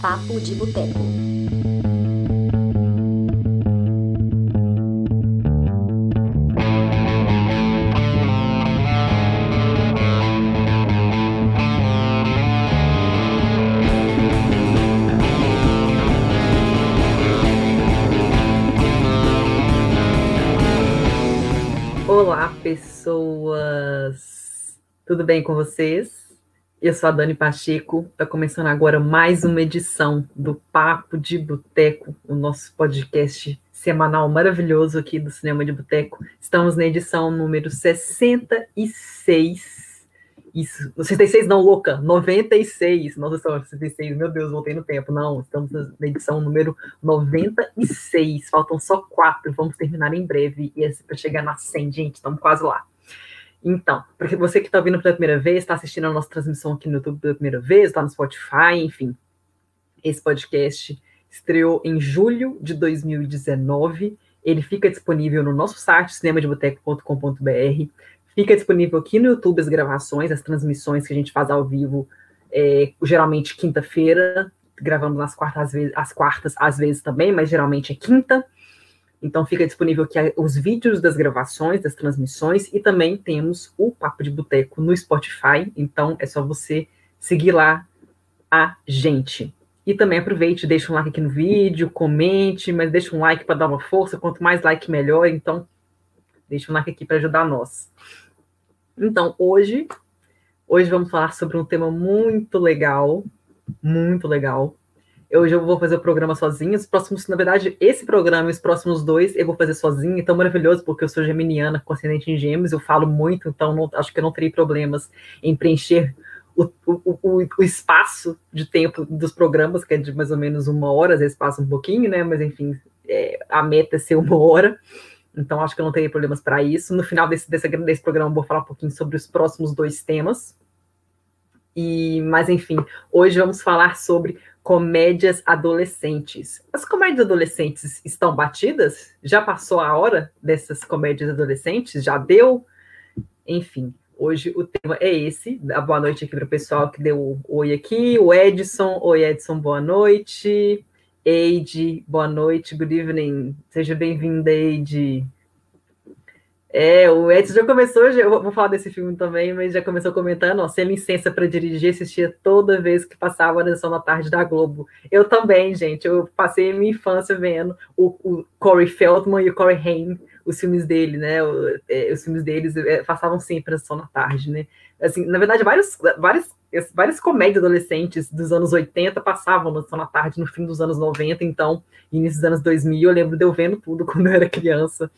Papo de Boteco. Olá, pessoas! Tudo bem com vocês? Eu sou a Dani Pacheco, está começando agora mais uma edição do Papo de Boteco, o nosso podcast semanal maravilhoso aqui do Cinema de Boteco. Estamos na edição número 66. Isso, 66 não, louca, 96. Nossa senhora, 66, meu Deus, voltei no tempo. Não, estamos na edição número 96. Faltam só quatro, vamos terminar em breve. E é para chegar na 100, gente, estamos quase lá. Então, para você que está ouvindo pela primeira vez, está assistindo a nossa transmissão aqui no YouTube pela primeira vez, está no Spotify, enfim. Esse podcast estreou em julho de 2019. Ele fica disponível no nosso site, cinemadeboteco.com.br. Fica disponível aqui no YouTube as gravações, as transmissões que a gente faz ao vivo, é, geralmente quinta-feira. Gravamos nas quartas, às vezes, as quartas, às vezes também, mas geralmente é quinta. Então fica disponível aqui os vídeos das gravações, das transmissões, e também temos o Papo de Boteco no Spotify. Então é só você seguir lá a gente. E também aproveite, deixa um like aqui no vídeo, comente, mas deixa um like para dar uma força. Quanto mais like, melhor. Então, deixa um like aqui para ajudar nós. Então, hoje, hoje vamos falar sobre um tema muito legal, muito legal, Hoje eu vou fazer o programa sozinha. Os próximos, na verdade, esse programa e os próximos dois eu vou fazer sozinha. Então, maravilhoso, porque eu sou geminiana com ascendente em gêmeos, eu falo muito, então não, acho que eu não terei problemas em preencher o, o, o, o, espaço de tempo dos programas, que é de mais ou menos uma hora, às vezes passa um pouquinho, né? Mas enfim, é, a meta é ser uma hora. Então, acho que eu não teria problemas para isso. No final desse, desse, desse programa, eu vou falar um pouquinho sobre os próximos dois temas. E, mas enfim, hoje vamos falar sobre comédias adolescentes. As comédias adolescentes estão batidas? Já passou a hora dessas comédias adolescentes? Já deu? Enfim, hoje o tema é esse. Boa noite aqui para o pessoal que deu o oi aqui. O Edson. Oi, Edson, boa noite. Eide, boa noite, good evening. Seja bem-vinda, Eide. É, o Edson já começou, eu vou falar desse filme também, mas já começou comentando, ó, sem licença para dirigir, assistia toda vez que passava a sessão da tarde da Globo. Eu também, gente, eu passei minha infância vendo o, o Corey Feldman e o Corey Haim, os filmes dele, né, o, é, os filmes deles é, passavam sempre a sessão da tarde, né. Assim, na verdade, vários, vários, várias comédias adolescentes dos anos 80 passavam na sessão da tarde no fim dos anos 90, então, início dos anos 2000, eu lembro de eu vendo tudo quando eu era criança.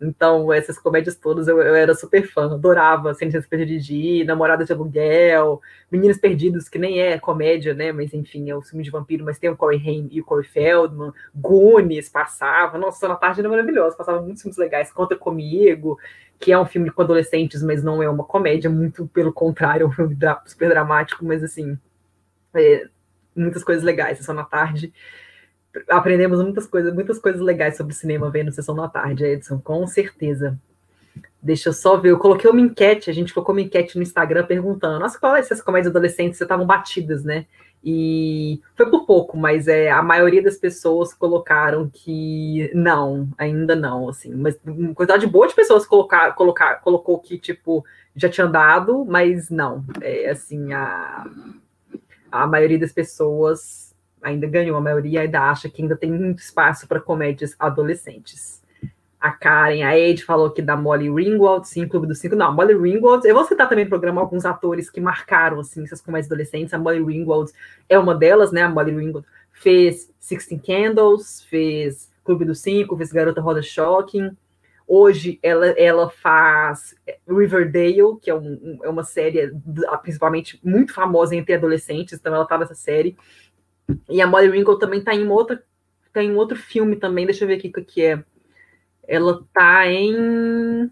Então, essas comédias todas eu, eu era super fã, adorava Sem para Dirigir, Namorada de Aluguel, Meninos Perdidos, que nem é comédia, né? Mas enfim, é o filme de vampiro, mas tem o Corey Haim e o Corey Feldman, Goonies passava, nossa, na tarde era maravilhosa, passava muitos filmes legais, Conta Comigo, que é um filme com adolescentes, mas não é uma comédia, muito pelo contrário, é um filme super dramático, mas assim, é, muitas coisas legais, só na tarde aprendemos muitas coisas, muitas coisas legais sobre cinema vendo Sessão da Tarde, Edson, com certeza. Deixa eu só ver, eu coloquei uma enquete, a gente colocou uma enquete no Instagram perguntando, nossa, qual é essas comédias adolescentes, estavam batidas, né? E foi por pouco, mas é, a maioria das pessoas colocaram que não, ainda não, assim. Mas uma quantidade boa de pessoas colocar, colocar, colocou que, tipo, já tinha dado, mas não. É assim, a, a maioria das pessoas ainda ganhou, a maioria ainda acha que ainda tem muito espaço para comédias adolescentes. A Karen, a Ed falou que da Molly Ringwald, sim, Clube dos Cinco. Não, Molly Ringwald, eu vou citar também no programa alguns atores que marcaram, assim, essas comédias adolescentes. A Molly Ringwald é uma delas, né? A Molly Ringwald fez Sixteen Candles, fez Clube dos Cinco, fez Garota Roda Shocking. Hoje ela, ela faz Riverdale, que é, um, é uma série principalmente muito famosa entre adolescentes, então ela tá nessa série. E a Molly Ringwald também tá em uma outra, tá em um outro filme também, deixa eu ver aqui o que é. Ela tá em.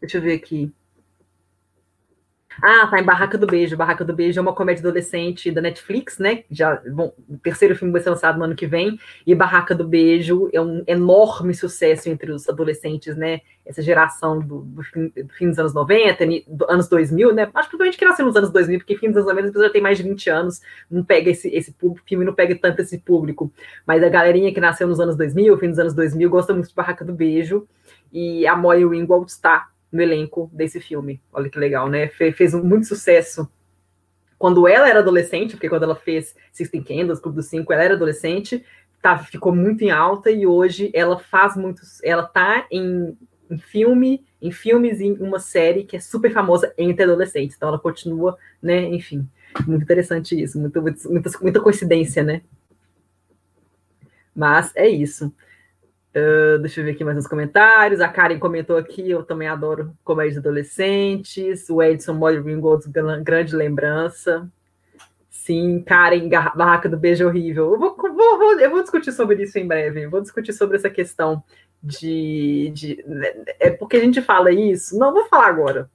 Deixa eu ver aqui. Ah, tá em Barraca do Beijo. Barraca do Beijo é uma comédia adolescente da Netflix, né? Já, bom, o terceiro filme vai ser lançado no ano que vem. E Barraca do Beijo é um enorme sucesso entre os adolescentes, né? Essa geração do, do, fim, do fim, dos anos 90, do, anos 2000, né? Acho que provavelmente que nasceu nos anos 2000, porque fim dos anos 90 já tem mais de 20 anos, não pega esse, esse filme não pega tanto esse público. Mas a galerinha que nasceu nos anos 2000, fim dos anos 2000, gosta muito de Barraca do Beijo. E a Molly Ringwald está no elenco desse filme. Olha que legal, né? Fe fez muito sucesso quando ela era adolescente, porque quando ela fez Sixteen Candles, Clube dos Cinco, ela era adolescente, tá, ficou muito em alta e hoje ela faz muitos, ela tá em, em filme, em filmes em uma série que é super famosa entre adolescentes. Então ela continua, né? Enfim, muito interessante isso, muito, muita, muita coincidência, né? Mas é isso. Uh, deixa eu ver aqui mais uns comentários. A Karen comentou aqui, eu também adoro comédias adolescentes. O Edson Molly Ringwald, grande lembrança. Sim, Karen, Barraca do Beijo Horrível. Eu vou, vou, vou, eu vou discutir sobre isso em breve. vou discutir sobre essa questão de, de. É porque a gente fala isso. Não vou falar agora.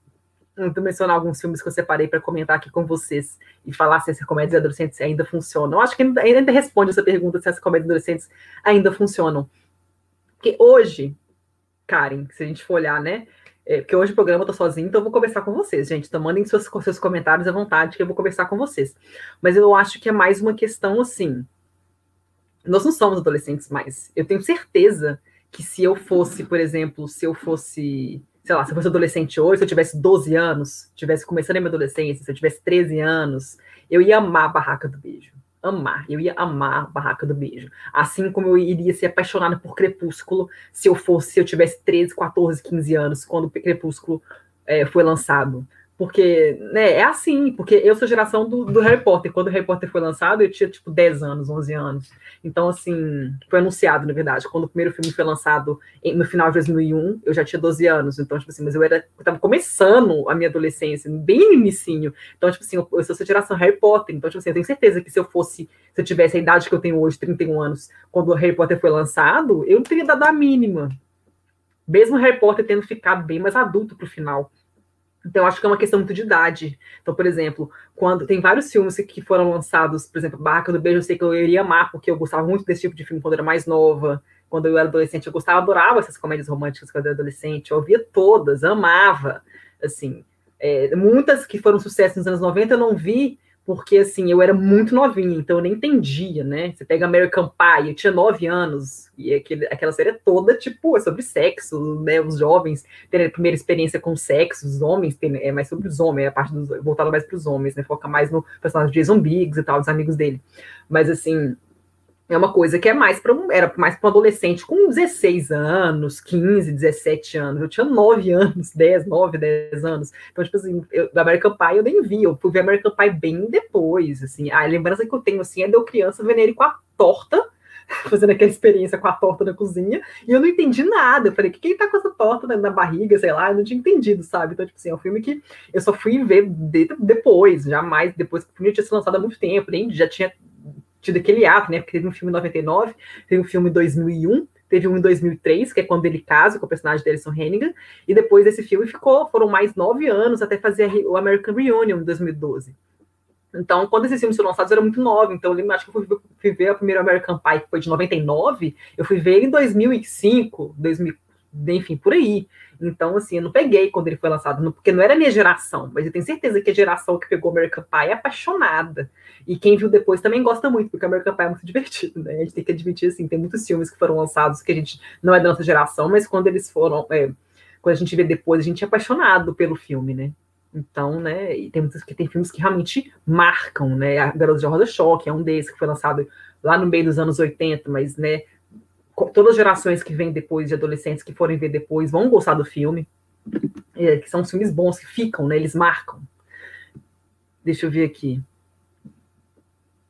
Vou mencionar alguns filmes que eu separei para comentar aqui com vocês e falar se essas comédias adolescentes ainda funcionam. Eu acho que ainda, responde essa pergunta se essas comédias adolescentes ainda funcionam. Porque hoje, Karen, se a gente for olhar, né? É, porque hoje o programa eu tô sozinho, então eu vou conversar com vocês, gente. Então mandem seus, seus comentários à vontade, que eu vou conversar com vocês. Mas eu acho que é mais uma questão assim. Nós não somos adolescentes mais. Eu tenho certeza que se eu fosse, por exemplo, se eu fosse, sei lá, se eu fosse adolescente hoje, se eu tivesse 12 anos, tivesse começando a minha adolescência, se eu tivesse 13 anos, eu ia amar a barraca do beijo amar, eu ia amar Barraca do Beijo. Assim como eu iria ser apaixonada por Crepúsculo se eu fosse, se eu tivesse 13, 14, 15 anos, quando Crepúsculo é, foi lançado. Porque, né, é assim, porque eu sou geração do, do, Harry Potter. Quando o Harry Potter foi lançado, eu tinha, tipo, 10 anos, 11 anos. Então, assim, foi anunciado, na verdade. Quando o primeiro filme foi lançado no final de 2001, eu já tinha 12 anos. Então, tipo assim, mas eu era, eu tava começando a minha adolescência, bem inicinho. Então, tipo assim, eu, eu sou geração Harry Potter. Então, tipo assim, eu tenho certeza que se eu fosse, se eu tivesse a idade que eu tenho hoje, 31 anos, quando o Harry Potter foi lançado, eu não teria dado a mínima. Mesmo o Harry Potter tendo ficado bem mais adulto pro final. Então, acho que é uma questão muito de idade. Então, por exemplo, quando tem vários filmes que foram lançados, por exemplo, Barraca do Beijo, eu sei que eu iria amar, porque eu gostava muito desse tipo de filme quando eu era mais nova. Quando eu era adolescente, eu gostava, adorava essas comédias românticas quando eu era adolescente. Eu ouvia todas, amava. Assim, é, muitas que foram sucesso nos anos 90 eu não vi, porque assim, eu era muito novinha, então eu nem entendia, né? Você pega American Pie, eu tinha nove anos, e aquele, aquela série é toda, tipo, é sobre sexo, né? Os jovens terem a primeira experiência com sexo, os homens tem, é mais sobre os homens, é a parte dos, voltada mais para os homens, né? Foca mais no personagem de Jason Biggs e tal, dos amigos dele. Mas assim, é uma coisa que é mais para um, era mais para um adolescente com 16 anos, 15, 17 anos. Eu tinha 9 anos, 10, 9, 10 anos. Então, tipo assim, eu, American Pie eu nem vi, eu fui ver American Pie bem depois, assim. A lembrança que eu tenho, assim, é de eu criança vendo ele com a torta, fazendo aquela experiência com a torta na cozinha, e eu não entendi nada. Eu falei, que quem tá com essa torta na, na, barriga, sei lá, eu não tinha entendido, sabe? Então, tipo assim, é um filme que eu só fui ver de, depois, jamais, depois que o filme tinha sido lançado há muito tempo, nem já tinha tido aquele ato, né? Porque teve um filme em 99, teve um filme em 2001, teve um em 2003, que é quando ele casa com o personagem de Alison Hannigan, e depois desse filme ficou, foram mais nove anos até fazer o American Reunion em 2012. Então, quando esses filmes foram lançados, eu era muito nova. Então, eu lembro, acho que eu fui, ver a primeira American Pie, que foi de 99. Eu fui ver ele em 2005, 2000, enfim, por aí. Então, assim, eu não peguei quando ele foi lançado, porque não era minha geração, mas eu tenho certeza que a geração que pegou American Pie é apaixonada. E quem viu depois também gosta muito, porque American Pie é muito divertido, né? A gente tem que admitir, assim, tem muitos filmes que foram lançados que a gente não é da nossa geração, mas quando eles foram, é, quando a gente vê depois, a gente é apaixonado pelo filme, né? Então, né, e tem muitos que tem filmes que realmente marcam, né? A Garota de Rosa Choque é um desses que foi lançado lá no meio dos anos 80, mas, né, todas as gerações que vêm depois, de adolescentes que forem ver depois, vão gostar do filme. É, que são filmes bons que ficam, né? Eles marcam. Deixa eu ver aqui.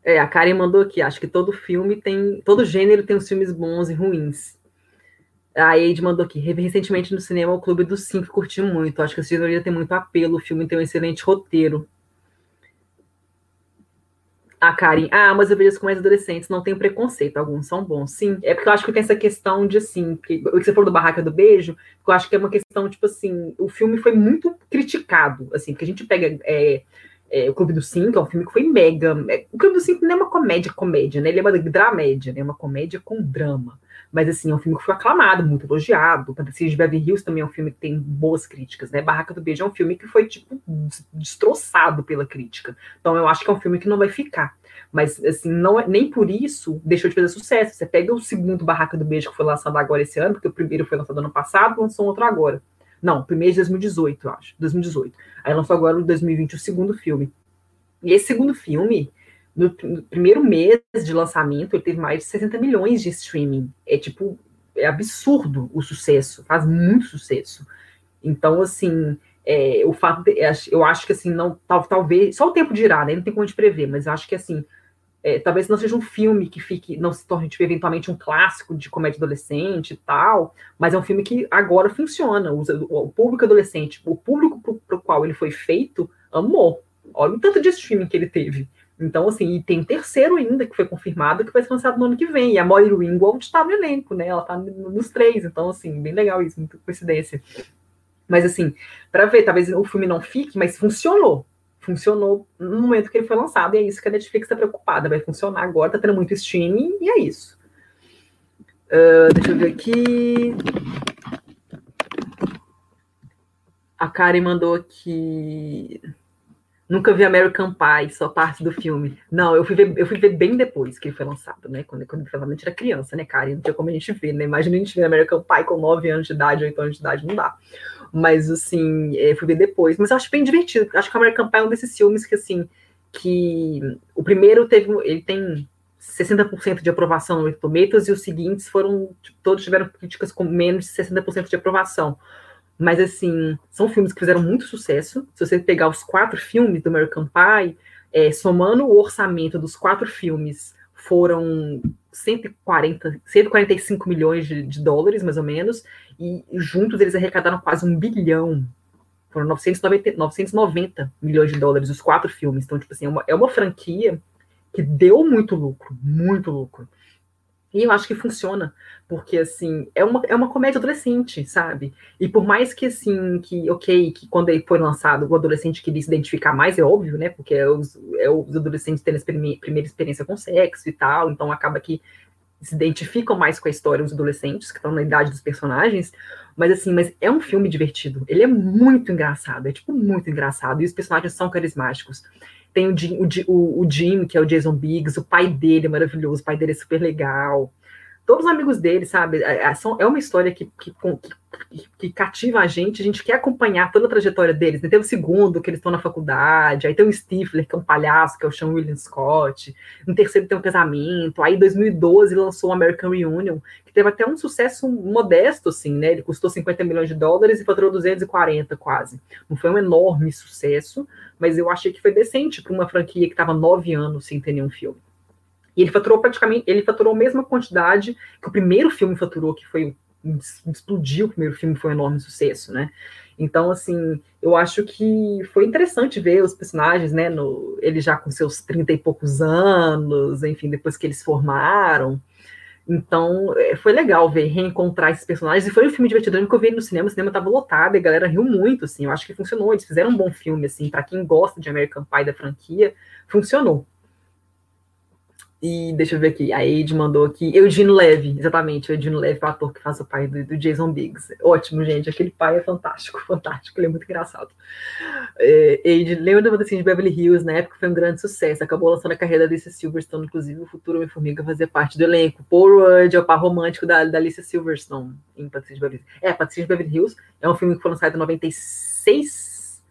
É, a Karen mandou aqui, acho que todo filme tem. Todo gênero tem os filmes bons e ruins. A Eide mandou aqui, recentemente no cinema o Clube dos Cinco curti muito. Acho que a gênero tem muito apelo, o filme tem um excelente roteiro. A Karen, ah, mas eu vejo com mais adolescentes, não tem preconceito, alguns são bons. Sim, é porque eu acho que tem essa questão de assim, que, o que você falou do Barraca do Beijo, eu acho que é uma questão, tipo assim, o filme foi muito criticado, assim, porque a gente pega é, é, o Clube do Cinco, é um filme que foi mega. É, o Clube do Cinco não é uma comédia, comédia, né? Ele é uma dramédia, né? Uma comédia com drama. Mas, assim, é um filme que foi aclamado, muito elogiado. Fantasia de Beverly Hills também é um filme que tem boas críticas, né? Barraca do Beijo é um filme que foi, tipo, destroçado pela crítica. Então, eu acho que é um filme que não vai ficar. Mas, assim, não é, nem por isso deixou de fazer sucesso. Você pega o segundo Barraca do Beijo, que foi lançado agora esse ano, porque o primeiro foi lançado ano passado, lançou outro agora. Não, primeiro de 2018, eu acho. 2018. Aí lançou agora em 2020 o segundo filme. E esse segundo filme, no, no, primeiro mês de lançamento, ele teve mais de 60 milhões de streaming. É tipo, é absurdo o sucesso, faz muito sucesso. Então, assim, é, o fato de, eu acho que assim, não, tal, talvez, só o tempo dirá, né? Não tem como a gente prever, mas eu acho que assim, é, talvez não seja um filme que fique, não se torne tipo, eventualmente um clássico de comédia adolescente e tal, mas é um filme que agora funciona. O, público adolescente, o público para o qual ele foi feito, amou. Olha o tanto de streaming que ele teve. Então, assim, e tem um terceiro ainda que foi confirmado que vai ser lançado no ano que vem. E a Molly Ringwald está no elenco, né? Ela está nos três. Então, assim, bem legal isso, muita coincidência. Mas, assim, para ver, talvez o filme não fique, mas funcionou. Funcionou no momento que ele foi lançado. E é isso que a Netflix está preocupada. Vai funcionar agora, tá tendo muito streaming, e é isso. Uh, deixa eu ver aqui. A Karen mandou aqui. Nunca vi American Pie, só parte do filme. Não, eu fui ver, eu fui ver bem depois que ele foi lançado, né? Quando, quando realmente era criança, né, cara? E não tinha como a gente ver, né? Imagina a gente ver American Pie com 9 anos de idade, 8 anos de idade, não dá. Mas, assim, eu fui ver depois. Mas eu acho bem divertido. Acho que American Pie é um desses filmes que, assim, que o primeiro teve, ele tem 60% de aprovação no Tomatoes e os seguintes foram, tipo, todos tiveram críticas com menos de 60% de aprovação. Mas, assim, são filmes que fizeram muito sucesso. Se você pegar os quatro filmes do American Pie, é, somando o orçamento dos quatro filmes, foram 140, 145 milhões de, de dólares, mais ou menos, e juntos eles arrecadaram quase um bilhão. Foram 990, 990 milhões de dólares os quatro filmes. Então, tipo assim, é uma, é uma franquia que deu muito lucro, muito lucro. E eu acho que funciona, porque, assim, é uma, é uma comédia adolescente, sabe? E por mais que, assim, que, ok, que quando ele foi lançado, o adolescente queria se identificar mais, é óbvio, né? Porque é os, é os adolescentes tendo a primeira experiência com sexo e tal, então acaba que se identificam mais com a história os adolescentes, que estão na idade dos personagens, mas assim, mas é um filme divertido. Ele é muito engraçado, é tipo muito engraçado, e os personagens são carismáticos. Tem o Jim, o, o Jim, que é o Jason Biggs, o pai dele é maravilhoso, o pai dele é super legal. Todos os amigos dele, sabe? É, é, é uma história que, que, que, que, cativa a gente, a gente quer acompanhar toda a trajetória deles. Né? Tem o segundo, que eles estão na faculdade, aí tem o Stifler, que é um palhaço, que é o Sean William Scott. No terceiro tem um casamento. Aí, em 2012, lançou o American Reunion, que teve até um sucesso modesto, assim, né? Ele custou 50 milhões de dólares e faturou 240 quase. Não foi um enorme sucesso, mas eu achei que foi decente para uma franquia que estava nove anos sem ter nenhum filme. E ele faturou praticamente, ele faturou a mesma quantidade que o primeiro filme faturou, que foi explodiu o primeiro filme, foi um enorme sucesso, né? Então, assim, eu acho que foi interessante ver os personagens, né? No, ele já com seus trinta e poucos anos, enfim, depois que eles formaram. Então, é, foi legal ver, reencontrar esses personagens. E foi um filme divertido. Que eu vi no cinema, o cinema estava lotado e a galera riu muito, assim. Eu acho que funcionou. Eles fizeram um bom filme, assim. Para quem gosta de American Pie da franquia, funcionou. E deixa eu ver aqui, a Aide mandou aqui, Eugênio Leve, exatamente, o Eugênio Leve o ator que faz o pai do, do, Jason Biggs. Ótimo, gente, aquele pai é fantástico, fantástico, ele é muito engraçado. É, lembra do Fantasia de Beverly Hills, na época foi um grande sucesso, acabou lançando a carreira da Alicia Silverstone, inclusive o futuro Homem-Formiga fazia parte do elenco. Paul Rudd é o par romântico da, da Alicia Silverstone em Fantasia de Beverly Hills. É, Fantasia de Beverly Hills é um filme que foi lançado em 96,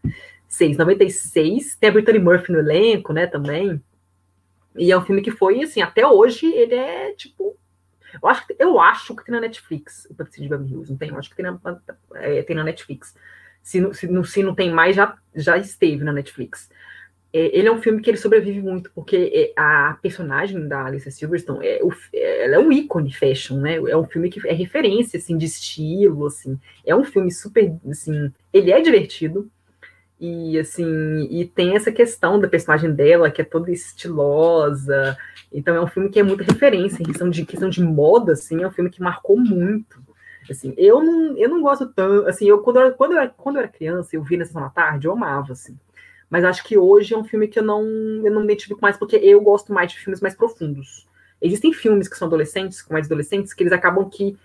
6, 96, tem a Brittany Murphy no elenco, né, também. E é um filme que foi, assim, até hoje ele é tipo. Eu acho que, eu acho que tem na Netflix o Patricinho de Beverly Hills, não tem? Eu acho que tem na, é, tem na Netflix. Se, se, se não tem mais, já, já esteve na Netflix. É, ele é um filme que ele sobrevive muito, porque é, a personagem da Alicia Silverstone, é, o, ela é um ícone fashion, né? É um filme que é referência, assim, de estilo, assim. É um filme super, assim... Ele é divertido, E assim, e tem essa questão da personagem dela, que é toda estilosa. Então é um filme que é muita referência em questão de questão de moda, assim, é um filme que marcou muito. Assim, eu não, eu não gosto tanto, assim, eu quando eu, quando eu, era, quando eu era criança, eu vi na sessão da tarde, eu amava, assim. Mas acho que hoje é um filme que eu não, eu não me identifico mais, porque eu gosto mais de filmes mais profundos. Existem filmes que são adolescentes, com mais adolescentes, que eles acabam que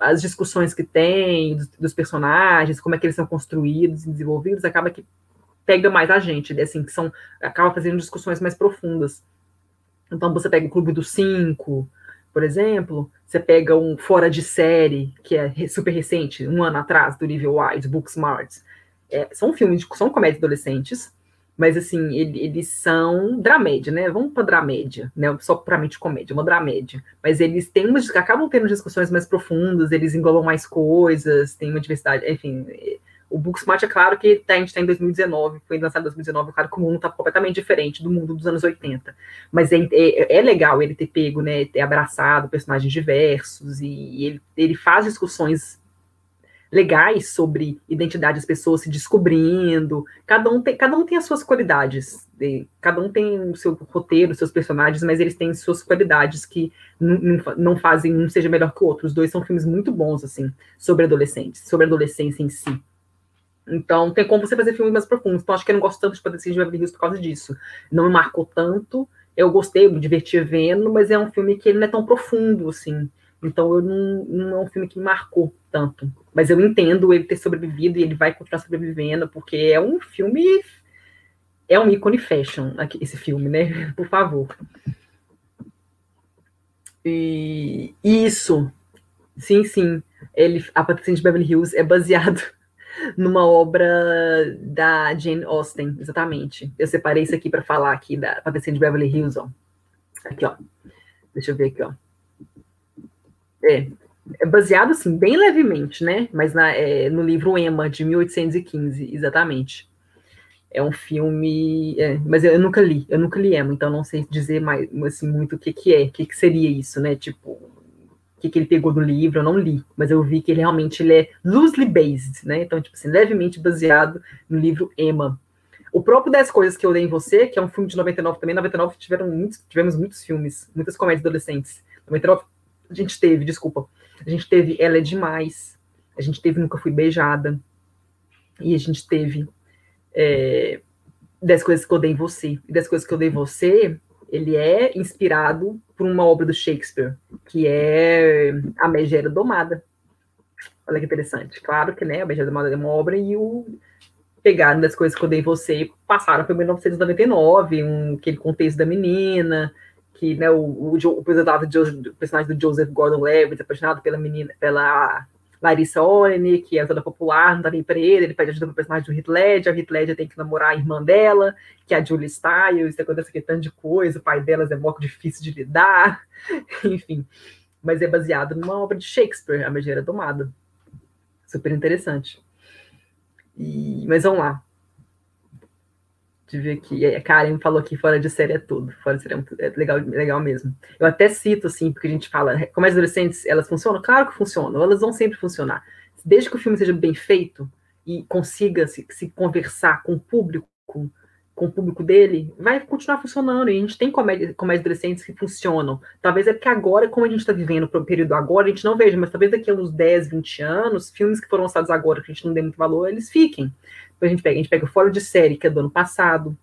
as discussões que tem dos, dos, personagens, como é que eles são construídos e desenvolvidos, acaba que pega mais a gente, né? assim, que são, acaba fazendo discussões mais profundas. Então você pega o Clube dos Cinco, por exemplo, você pega um Fora de Série, que é super recente, um ano atrás, do Olivia Wilde, Booksmart. É, são filmes, são comédias adolescentes, mas assim, ele, eles são dramédia, né? Vamos para dramédia, né? Só puramente comédia, uma dramédia. Mas eles têm umas, acabam tendo discussões mais profundas, eles englobam mais coisas, tem uma diversidade, enfim. O Booksmart é claro que tá, a gente está em 2019, foi lançado em 2019, é claro que o mundo está completamente diferente do mundo dos anos 80. Mas é, é, é, legal ele ter pego, né, ter abraçado personagens diversos, e ele, ele faz discussões legais sobre identidade das pessoas se descobrindo. Cada um tem, cada um tem as suas qualidades. Cada um tem o seu roteiro, seus personagens, mas eles têm suas qualidades que não fazem um seja melhor que o outro. Os dois são filmes muito bons, assim, sobre adolescentes, sobre a adolescência em si. Então, tem como você fazer filmes mais profundos. Então, acho que eu não gosto tanto de Padre de Beverly Hills por causa disso. Não me marcou tanto. Eu gostei, me diverti vendo, mas é um filme que ele não é tão profundo, assim. Então, eu não, não é um filme que me marcou tanto. Mas eu entendo ele ter sobrevivido e ele vai continuar sobrevivendo, porque é um filme. É um ícone fashion, esse filme, né? Por favor. E isso, sim, sim. Ele, a Patricinha de Beverly Hills é baseado numa obra da Jane Austen, exatamente. Eu separei isso aqui para falar aqui da Patricinha de Beverly Hills, ó. Aqui, ó. Deixa eu ver aqui, ó. É, é baseado, assim, bem levemente, né? Mas na, é, no livro Emma, de 1815, exatamente. É um filme. É, mas eu, eu, nunca li, eu nunca li Emma, então não sei dizer mais assim, muito o que, que é, o que, que seria isso, né? Tipo, o que, que ele pegou do livro, eu não li, mas eu vi que ele realmente ele é loosely based, né? Então, tipo assim, levemente baseado no livro Emma. O próprio 10 Coisas que eu dei em você, que é um filme de 99 também, 99 tiveram muitos, tivemos muitos filmes, muitas comédias adolescentes. 99 a gente teve, desculpa. A gente teve Ela é Demais. A gente teve Nunca Fui Beijada. E a gente teve é, Dez Coisas que Eu Dei em Você. E Dez Coisas que Eu Dei em Você, ele é inspirado por uma obra do Shakespeare, que é A Megera Domada. Olha que interessante. Claro que, né, A Megera Domada é uma obra e o pegaram das coisas que eu dei você passaram para 1999, um, aquele contexto da menina, que né, o, o, o, o personagem do Joseph Gordon-Levitt, apaixonado pela menina, pela Larissa Olene, que é toda popular, não tá nem pra ele, ele pede ajuda pro personagem do Heath Ledger, a Heath Ledger tem que namorar a irmã dela, que é a Julie Stiles, acontece aqui tanto de coisa, o pai delas é muito difícil de lidar, enfim. Mas é baseado numa obra de Shakespeare, A Megera Domada. Super interessante. E, mas vamos lá de ver que a Karen falou aqui fora de série é tudo, fora de série é, é legal, legal mesmo. Eu até cito assim, porque a gente fala, como as adolescentes, elas funcionam? Claro que funcionam, elas vão sempre funcionar. Desde que o filme seja bem feito e consiga se, se conversar com o público, com, com o público dele, vai continuar funcionando. E a gente tem comédias, comédias adolescentes que funcionam. Talvez é porque agora, como a gente está vivendo o período agora, a gente não veja, mas talvez daqui a uns 10, 20 anos, filmes que foram lançados agora, que a gente não dê muito valor, eles fiquem a gente pega, a gente pega o Fora de Série, que é do ano passado.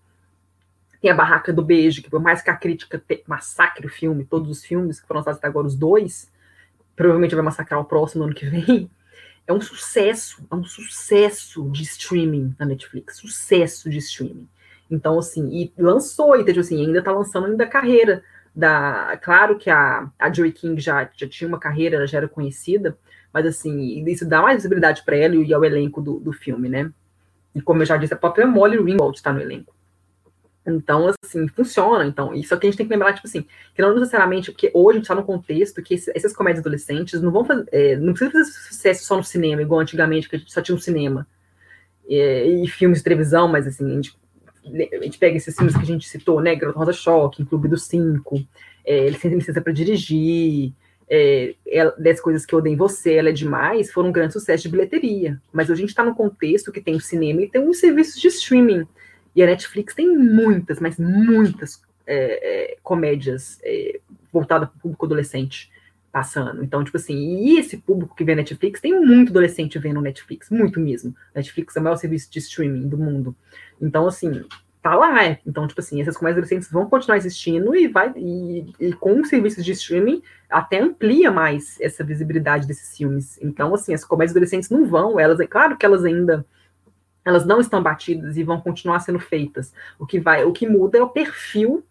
Tem a Barraca do Beijo, que por mais que a crítica massacre o filme, todos os filmes que foram lançados até agora, os dois, provavelmente vai massacrar o próximo ano que vem. É um sucesso, é um sucesso de streaming na Netflix, sucesso de streaming. Então, assim, e lançou, e tipo assim, ainda tá lançando ainda a carreira da. Claro que a, a Joey King já, já tinha uma carreira, ela já era conhecida, mas assim, isso dá mais visibilidade para ela e ao elenco do, do filme, né? E como eu já disse, a própria Molly Ringwald está no elenco. Então, assim, funciona. Então, isso aqui a gente tem que lembrar, tipo assim, que não necessariamente, porque hoje a gente está num contexto que esses, essas comédias adolescentes não vão fazer, é, não precisa fazer sucesso só no cinema, igual antigamente, que a gente só tinha um cinema. É, e filmes de televisão, mas assim, a gente, a gente pega esses filmes que a gente citou, né? Garota Rosa Choque, Clube dos Cinco, é, Licença para Dirigir, é, ela, 10 coisas que odeio em você, ela é demais, foram um grande sucesso de bilheteria. Mas a gente está no contexto que tem o cinema e tem os serviços de streaming. E a Netflix tem muitas, mas muitas é, é, comédias é, voltadas para o público adolescente passando. Então, tipo assim, e esse público que vê Netflix, tem muito adolescente vendo Netflix, muito mesmo. Netflix é o maior serviço de streaming do mundo. Então, assim, tá lá. É. Então, tipo assim, essas comédias adolescentes vão continuar existindo e vai e, e com os serviços de streaming até amplia mais essa visibilidade desses filmes. Então, assim, as comédias adolescentes não vão, elas, é claro que elas ainda elas não estão batidas e vão continuar sendo feitas. O que vai, o que muda é o perfil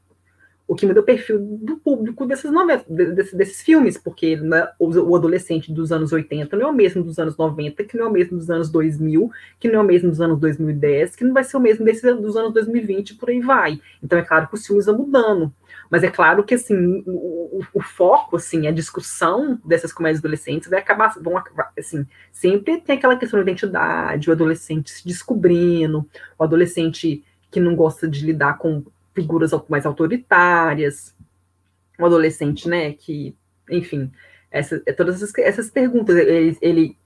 o que muda o perfil do público dessas novelas, desses, desses filmes, porque né, o, adolescente dos anos 80 não é o mesmo dos anos 90, que não é o mesmo dos anos 2000, que não é o mesmo dos anos 2010, que não vai ser o mesmo desse, dos anos 2020, por aí vai. Então é claro que os filmes vão mudando. Mas é claro que assim, o, o, foco, assim, a discussão dessas comédias adolescentes vai acabar, vão, assim, sempre tem aquela questão da identidade, o adolescente se descobrindo, o adolescente que não gosta de lidar com figuras mais autoritárias, um adolescente, né, que, enfim, essa, é todas essas, essas perguntas, ele, ele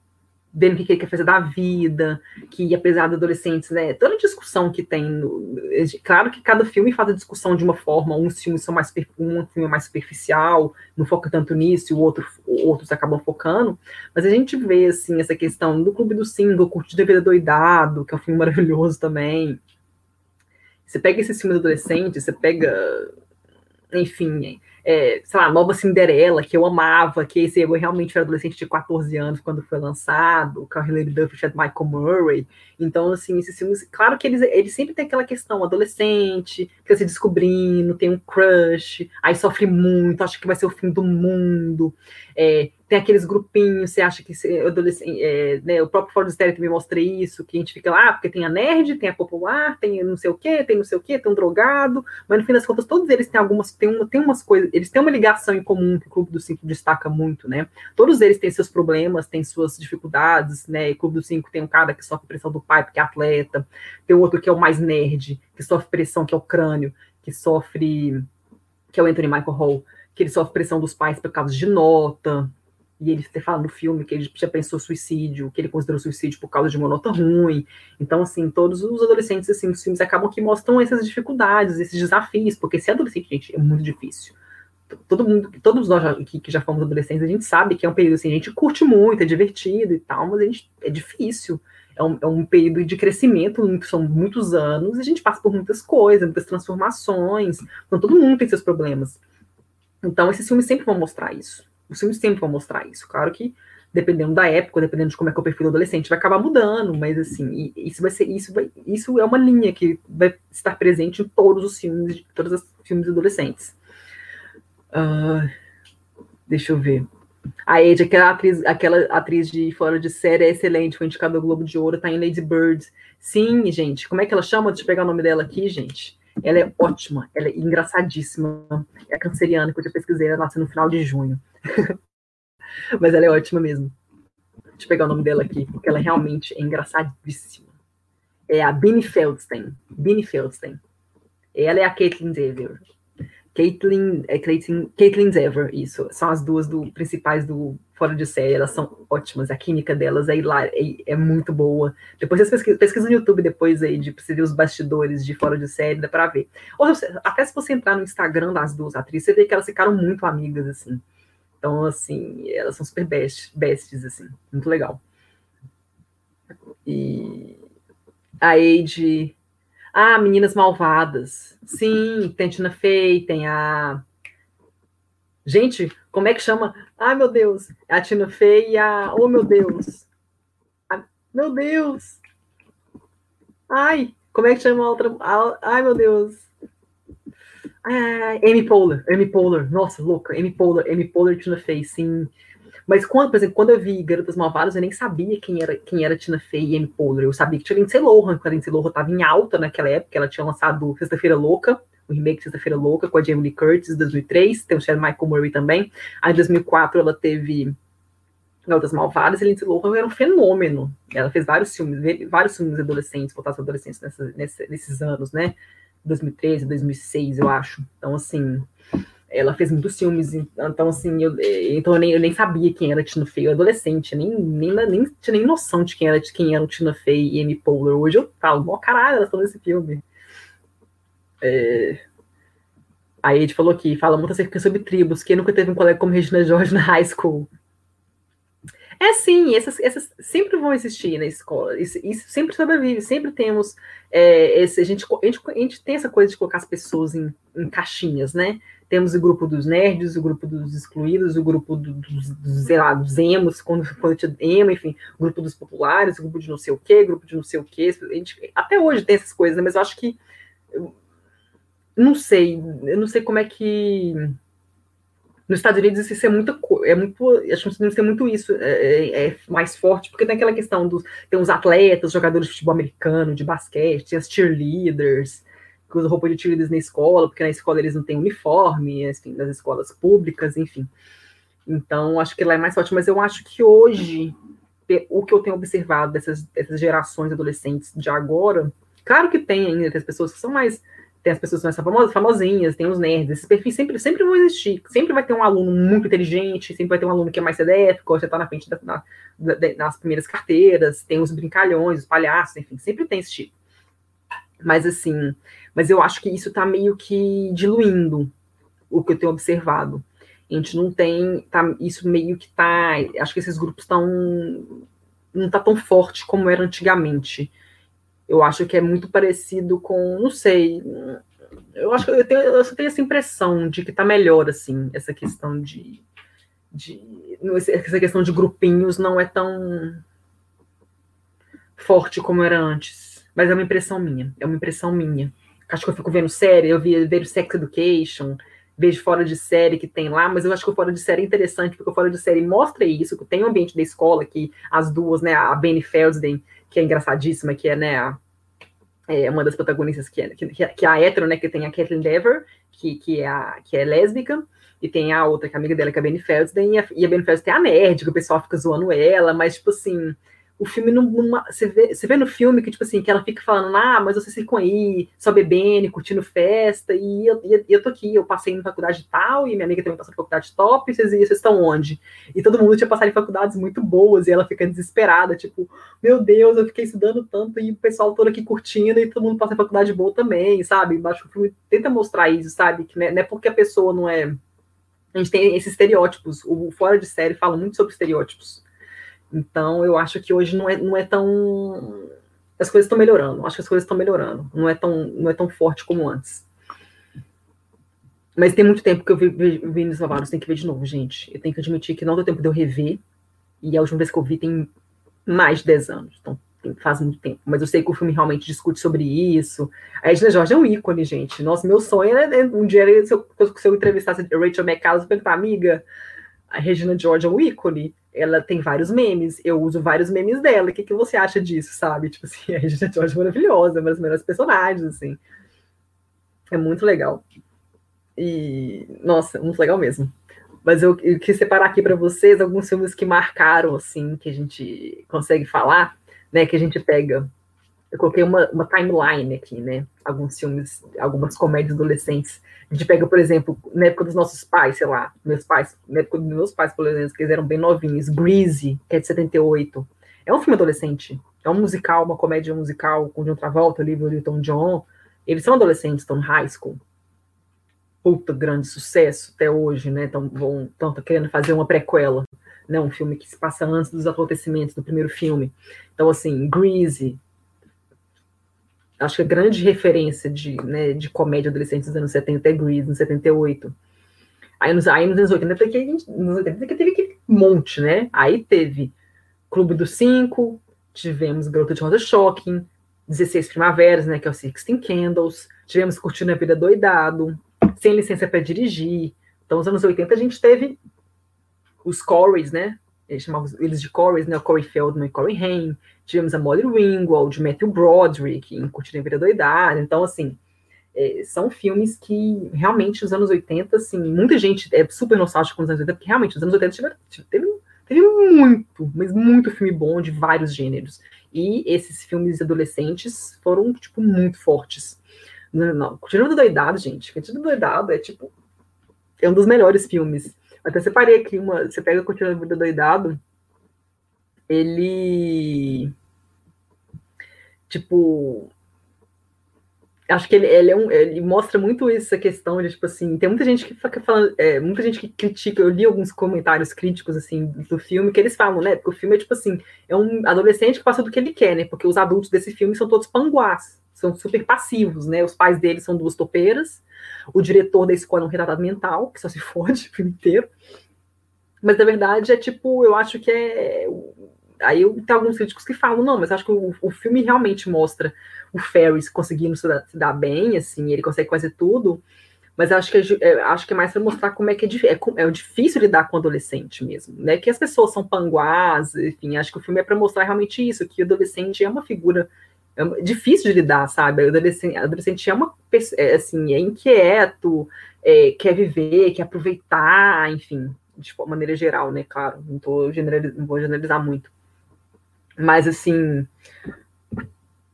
vendo o que ele quer fazer da vida, que apesar de adolescentes, né, toda a discussão que tem, no, claro que cada filme faz a discussão de uma forma, uns filmes são mais, um filme é mais superficial, não foca tanto nisso, e o outro, outros acabam focando, mas a gente vê, assim, essa questão do Clube do Single, Curtir a Vida Doidado, que é um filme maravilhoso também, você pega esses filmes adolescentes, você pega, enfim, é, sei lá, Nova Cinderela, que eu amava, que esse eu realmente era adolescente de 14 anos quando foi lançado, o Hilary Duff de Michael Murray. Então, assim, esses filmes, claro que eles, eles sempre tem aquela questão, adolescente, que se descobrindo, tem um crush, aí sofre muito, acha que vai ser o fim do mundo. É, tem aqueles grupinhos, você acha que é, né, o próprio Ford Stereo também mostra isso, que a gente fica lá, ah, porque tem a nerd, tem a popular, tem não sei o quê, tem não sei o quê, tem um drogado, mas no fim das contas, todos eles têm algumas, tem, uma, tem umas coisas, eles têm uma ligação em comum que o Clube do Cinco destaca muito, né? Todos eles têm seus problemas, têm suas dificuldades, né? E o Clube do Cinco tem um cara que sofre pressão do pai, porque é atleta, tem outro que é o mais nerd, que sofre pressão, que é o crânio, que sofre, que é o Anthony Michael Hall, que ele sofre pressão dos pais por causa de nota, e ele fala no filme que ele já pensou suicídio, que ele considerou suicídio por causa de uma nota ruim. Então, assim, todos os adolescentes, assim, os filmes acabam que mostram essas dificuldades, esses desafios, porque ser adolescente, gente, é muito difícil. Todo mundo, todos nós já, que, que, já fomos adolescentes, a gente sabe que é um período assim, a gente curte muito, é divertido e tal, mas a gente, é difícil. É um, é um período de crescimento, são muitos anos, e a gente passa por muitas coisas, muitas transformações. Então, todo mundo tem seus problemas. Então, esses filmes sempre vão mostrar isso os filmes sempre vão mostrar isso. Claro que, dependendo da época, dependendo de como é que é o perfil do adolescente, vai acabar mudando, mas assim, isso vai ser, isso vai, isso é uma linha que vai estar presente em todos os filmes, todos os filmes adolescentes. Uh, deixa eu ver. A Ed, aquela atriz, aquela atriz de fora de série é excelente, foi indicada ao Globo de Ouro, tá em Lady Bird. Sim, gente, como é que ela chama? Deixa eu pegar o nome dela aqui, gente. Ela é ótima, ela é engraçadíssima. É canceriana, que eu já pesquisei, ela nasceu no final de junho. Mas ela é ótima mesmo. Deixa eu pegar o nome dela aqui, porque ela realmente é engraçadíssima. É a Binnie Feldstein. Binnie Feldstein. Ela é a Caitlin Dever. Caitlin, é Caitlin, Caitlin Dever, isso. São as duas do, principais do Fora de Série. Elas são ótimas. A química delas é, é, é muito boa. Depois vocês pesquisam, pesquisam no YouTube depois aí, de você ver os bastidores de Fora de Série, dá pra ver. Ou até se você entrar no Instagram das duas atrizes, você vê que elas ficaram muito amigas, assim. Então, assim, elas são super best, besties, assim, muito legal. E a Age. Ah, Meninas Malvadas. Sim, tem Tina Fey, tem a. Gente, como é que chama? Ai, meu Deus. A Tina Fey e a. Oh, meu Deus. A... Meu Deus. Ai, como é que chama a outra. Ai, meu Deus. Ah, Amy Poehler, Amy Poehler, nossa, louca, Amy Poehler, Amy Poehler Tina Fey, sim. Mas quando, por exemplo, quando eu vi Garotas Malvadas, eu nem sabia quem era, quem era Tina Fey e Amy Poehler. Eu sabia que tinha Lindsay Lohan, porque a Lindsay Lohan estava em alta naquela época, ela tinha lançado Sexta-feira Louca, o remake de Sexta-feira Louca com a Jamie Lee Curtis, em 2003, tem o Chad Michael Murray também. Aí em 2004 ela teve Garotas Malvadas e Lindsay Lohan era um fenômeno. Ela fez vários filmes, vários filmes adolescentes, voltados adolescentes nessa, nesses anos, né? 2013, 2006, eu acho. Então, assim, ela fez muitos filmes, então assim, eu, então eu nem, eu nem sabia quem era Tina Fey, eu adolescente, nem, nem, nem tinha nem noção de quem era, de quem era o Tina Fey e Amy Poehler. Hoje eu falo, mó caralho, elas estão nesse filme. É... Aí ele falou aqui, fala muito acerca sobre tribos, que nunca teve um colega como Regina George na high school. É sim, essas, essas sempre vão existir na escola. Isso, isso sempre sobrevive, sempre temos. É, esse, a, gente, a, gente, a gente tem essa coisa de colocar as pessoas em, em caixinhas, né? Temos o grupo dos nerds, o grupo dos excluídos, o grupo do, dos, dos, sei lá, dos emos, quando, quando tinha emo, enfim, o grupo dos populares, o grupo de não sei o quê, grupo de não sei o quê. A gente, até hoje tem essas coisas, né? mas eu acho que. Não sei, eu não sei como é que nos Estados Unidos isso é muito, é muito, acho que Unidos tem muito isso, é, é, é, mais forte, porque tem aquela questão dos, tem os atletas, jogadores de futebol americano, de basquete, tem as cheerleaders, que usam roupa de cheerleaders na escola, porque na escola eles não têm uniforme, assim, nas escolas públicas, enfim. Então, acho que lá é mais forte, mas eu acho que hoje, o que eu tenho observado dessas, dessas gerações adolescentes de agora, claro que tem ainda, tem as pessoas que são mais tem as pessoas que são famosas, famosinhas, tem os nerds, esses perfis sempre, sempre vão existir. Sempre vai ter um aluno muito inteligente, sempre vai ter um aluno que é mais gosta de estar na frente da, na, da, das primeiras carteiras, tem os brincalhões, os palhaços, enfim, sempre tem esse tipo. Mas assim, mas eu acho que isso está meio que diluindo o que eu tenho observado. A gente não tem, tá, isso meio que tá, acho que esses grupos estão não tá tão forte como era antigamente eu acho que é muito parecido com, não sei, eu acho que eu tenho, eu tenho essa impressão de que está melhor, assim, essa questão de, de. Essa questão de grupinhos não é tão forte como era antes. Mas é uma impressão minha. É uma impressão minha. Acho que eu fico vendo série, eu vejo Sex Education, vejo fora de série que tem lá, mas eu acho que o fora de série é interessante, porque o fora de série mostra isso, que tem o um ambiente da escola, que as duas, né, a Benny Felsden que é engraçadíssima, que é, né, a, é uma das protagonistas que é, que, que é a hétero, né, que tem a Kathleen Dever, que, que, é a, que é lésbica, e tem a outra, que é amiga dela, que é a Benny Felsen, e a, e a Benny Felsen tem a nerd, que o pessoal fica zoando ela, mas, tipo assim, o filme não. você, vê, você vê no filme que, tipo assim, que ela fica falando, ah, mas vocês ficam aí, só bebendo, curtindo festa, e eu, e eu tô aqui, eu passei na faculdade tal, e minha amiga também passou na faculdade top, e vocês, vocês estão onde? E todo mundo tinha passado em faculdades muito boas, e ela fica desesperada, tipo, meu Deus, eu fiquei estudando tanto, e o pessoal todo aqui curtindo, e todo mundo passa em faculdade boa também, sabe? Acho que o filme tenta mostrar isso, sabe? Que é, não é porque a pessoa não é. A gente tem esses estereótipos. O Fora de Série fala muito sobre estereótipos então, eu acho que hoje não é, não é tão. As coisas estão melhorando. Acho que as coisas estão melhorando. Não é, tão, não é tão forte como antes. Mas tem muito tempo que eu vi, vi, vi nos lavados, tem que ver de novo, gente. Eu tenho que admitir que não deu tempo de eu rever. E a última vez que eu vi tem mais de 10 anos. Então, tem, faz muito tempo. Mas eu sei que o filme realmente discute sobre isso. A Edna Jorge é um ícone, gente. Nossa, meu sonho é um dia se eu, se eu entrevistasse Rachel McAllister, perguntar, amiga, a Regina George é um ícone ela tem vários memes, eu uso vários memes dela. O que, que você acha disso, sabe? Tipo assim, a Regina George é maravilhosa, uma das melhores personagens, assim. É muito legal. E, nossa, muito legal mesmo. Mas eu, eu quis separar aqui para vocês alguns filmes que marcaram, assim, que a gente consegue falar, né? Que a gente pega eu coloquei uma, uma timeline aqui, né? Alguns filmes, algumas comédias adolescentes. A gente pega, por exemplo, na época dos nossos pais, sei lá, meus pais, na época dos meus pais, por exemplo, que eles eram bem novinhos. Greasy, que é de 78. É um filme adolescente. É um musical, uma comédia musical com John Travolta, Olivia Newton-John. Eles são adolescentes, estão no high school. Puta, grande sucesso até hoje, né? Estão querendo fazer uma prequela, né? Um filme que se passa antes dos acontecimentos do primeiro filme. Então, assim, Greasy, acho que a grande referência de, né, de comédia adolescente dos anos 70 é Grease, nos 78. Aí nos, aí nos anos 80, teve, nos 80 teve aquele monte, né? Aí teve Clube dos Cinco, tivemos Garota de Rosa Shocking, 16 Primaveras, né, que é o Sixteen Candles, tivemos Curtindo a Vida Doidado, Sem Licença para Dirigir. Então, nos anos 80 a gente teve os Corys, né? Eles chamavam eles de Corys, né? Corey Feldman e Corey Haim. Tivemos a Molly Ringwald, Matthew Broderick em Curtindo a Vida Doidada. Então, assim, é, são filmes que realmente nos anos 80, assim, muita gente é super nostálgica com os anos 80, porque realmente nos anos 80 tiveram, teve, teve muito, mas muito filme bom de vários gêneros. E esses filmes adolescentes foram, tipo, muito fortes. Não, não. A Vida Doidado, gente. Curtindo a Vida Doidado é, tipo, é um dos melhores filmes. Até separei aqui uma. Você pega a Continua da Vida Doidado, ele. Tipo. Acho que ele, ele, é um, ele mostra muito essa questão de, tipo assim, tem muita gente que fica falando, é, muita gente que critica, eu li alguns comentários críticos, assim, do filme, que eles falam, né, porque o filme é, tipo assim, é um adolescente que passa do que ele quer, né, porque os adultos desse filme são todos panguás, são super passivos, né, os pais dele são duas topeiras, o diretor da escola é um retratado mental, que só se fode o filme inteiro, mas na verdade é tipo, eu acho que é Aí tem alguns críticos que falam, não, mas acho que o, o filme realmente mostra o Ferris conseguindo se dar, se dar, bem, assim, ele consegue fazer tudo, mas acho que é, é acho que é mais para mostrar como é que é, é, é difícil lidar com o adolescente mesmo, né? Que as pessoas são panguás, enfim, acho que o filme é para mostrar realmente isso, que o adolescente é uma figura é difícil de lidar, sabe? Adolescente, adolescente é uma é, assim, é inquieto, é, quer viver, quer aproveitar, enfim, de maneira geral, né? Claro, não, tô generaliz, não vou generalizar muito. Mas, assim,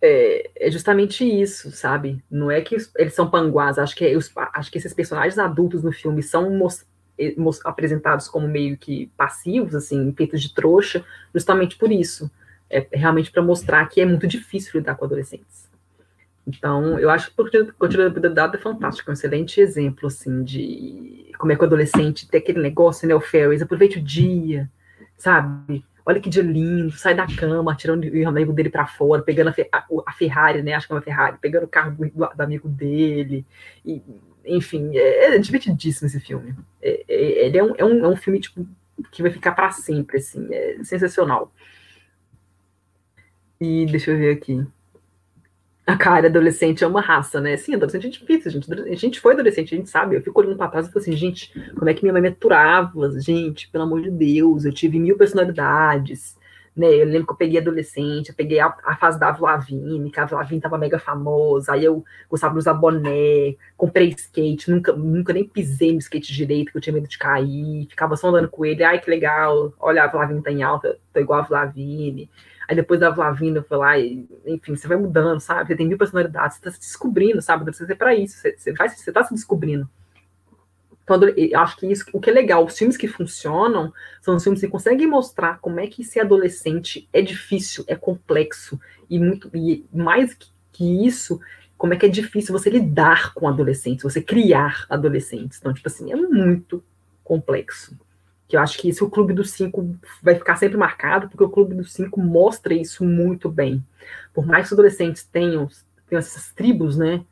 é, é, justamente isso, sabe? Não é que eles são panguás, acho que, é, os, acho que esses personagens adultos no filme são apresentados como meio que passivos, assim, feitos de trouxa, justamente por isso. É realmente para mostrar que é muito difícil lidar com adolescentes. Então, eu acho que o Continua da Dada é fantástico, é um excelente exemplo, assim, de como é que o adolescente tem aquele negócio, né, o Ferris, aproveite o dia, sabe? olha que dia lindo, sai da cama, tirando o amigo dele para fora, pegando a, a, Ferrari, né? Acho que é uma Ferrari, pegando o carro do, do amigo dele. E, enfim, é, é, divertidíssimo esse filme. É, é, ele é um, é, um, é um filme tipo, que vai ficar para sempre, assim, é sensacional. E deixa eu ver aqui. A cara, adolescente é uma raça, né? Sim, adolescente é difícil, gente. A gente foi adolescente, a gente sabe. Eu fico olhando pra trás e falo assim, gente, como é que minha mãe me aturava? Gente, pelo amor de Deus, eu tive mil personalidades. Né? Eu lembro que eu peguei adolescente, eu peguei a, a fase da Avril que a Avril tava mega famosa, aí eu gostava de usar boné, comprei skate, nunca, nunca nem pisei no skate direito, porque eu tinha medo de cair, ficava só andando com ele, ai que legal, olha, a Avril tá em alta, tô igual a Avril Aí depois da Flavinda foi lá, e, enfim, você vai mudando, sabe? Você tem mil personalidades, você está se descobrindo, sabe? Deve ser para isso, você, você, vai, você tá se descobrindo. Então, eu acho que isso, o que é legal, os filmes que funcionam são os filmes que conseguem mostrar como é que ser adolescente é difícil, é complexo, e muito e mais que isso, como é que é difícil você lidar com adolescentes, você criar adolescentes. Então, tipo assim, é muito complexo que eu acho que isso o Clube dos Cinco vai ficar sempre marcado, porque o Clube dos Cinco mostra isso muito bem. Por mais que os adolescentes tenham, tenham essas tribos, né?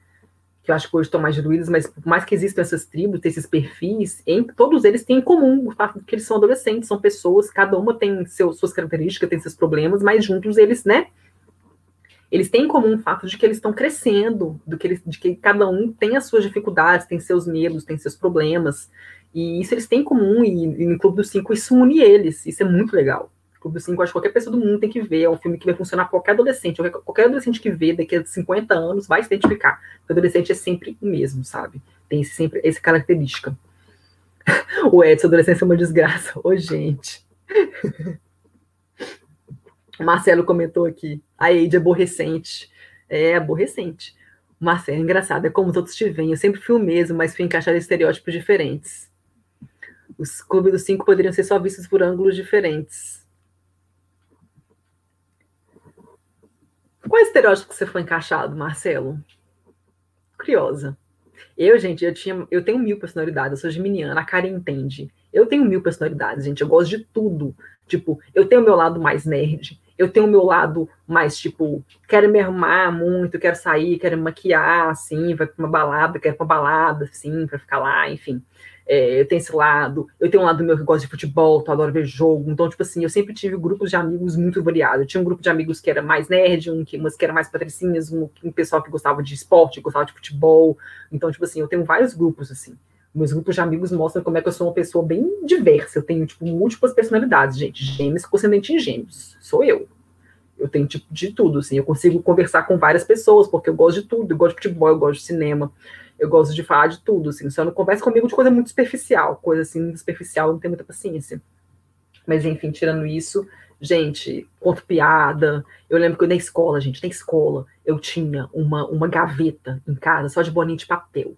Que eu acho que hoje estão mais diluídas, mas por mais que existam essas tribos, esses perfis, em, todos eles têm em comum o fato de que eles são adolescentes, são pessoas, cada uma tem seu, suas características, tem seus problemas, mas juntos eles, né? Eles têm em comum o fato de que eles estão crescendo, do que eles, de que cada um tem as suas dificuldades, tem seus medos, tem seus problemas. E isso eles têm em comum, e, e no Clube dos Cinco isso une eles. Isso é muito legal. Clube dos Cinco, acho que qualquer pessoa do mundo tem que ver. É um filme que vai funcionar para qualquer adolescente. Qualquer, qualquer adolescente que vê daqui a 50 anos vai se identificar. O adolescente é sempre o mesmo, sabe? Tem sempre essa característica. o Edson, adolescência é uma desgraça. Ô, gente. Marcelo comentou aqui. A Eide é aborrecente. É aborrecente. Marcelo é engraçado. É como os outros te veem. Eu sempre fui o mesmo, mas fui encaixar estereótipos diferentes. Os clubes dos cinco poderiam ser só vistos por ângulos diferentes. Qual é estereótipo que você foi encaixado, Marcelo? Curiosa. Eu, gente, eu, tinha, eu tenho mil personalidades, eu sou geminiana, a Karen entende. Eu tenho mil personalidades, gente, eu gosto de tudo. Tipo, eu tenho o meu lado mais nerd, eu tenho o meu lado mais, tipo, quero me arrumar muito, quero sair, quero me maquiar, assim, vai pra uma balada, quero pra uma balada, assim, pra ficar lá, enfim é, eu tenho esse lado, eu tenho um lado meu que gosta de futebol, eu adoro ver jogo, então, tipo assim, eu sempre tive grupos de amigos muito variados, eu tinha um grupo de amigos que era mais nerd, um que, umas que era mais patricinhas, um, um pessoal que gostava de esporte, gostava de futebol, então, tipo assim, eu tenho vários grupos, assim, meus grupos de amigos mostram como é que eu sou uma pessoa bem diversa, eu tenho, tipo, múltiplas personalidades, gente, gêmeos com ascendente em gêmeos, sou eu, eu tenho tipo de tudo, assim, eu consigo conversar com várias pessoas, porque eu gosto de tudo, eu gosto de futebol, eu gosto de cinema, eu gosto de falar de tudo, assim. Só não conversa comigo de coisa muito superficial, coisa assim, superficial, não tenho muita paciência. Mas, enfim, tirando isso, gente, conto piada. Eu lembro que eu, na escola, gente, na escola, eu tinha uma, uma gaveta em casa só de boninho de papel.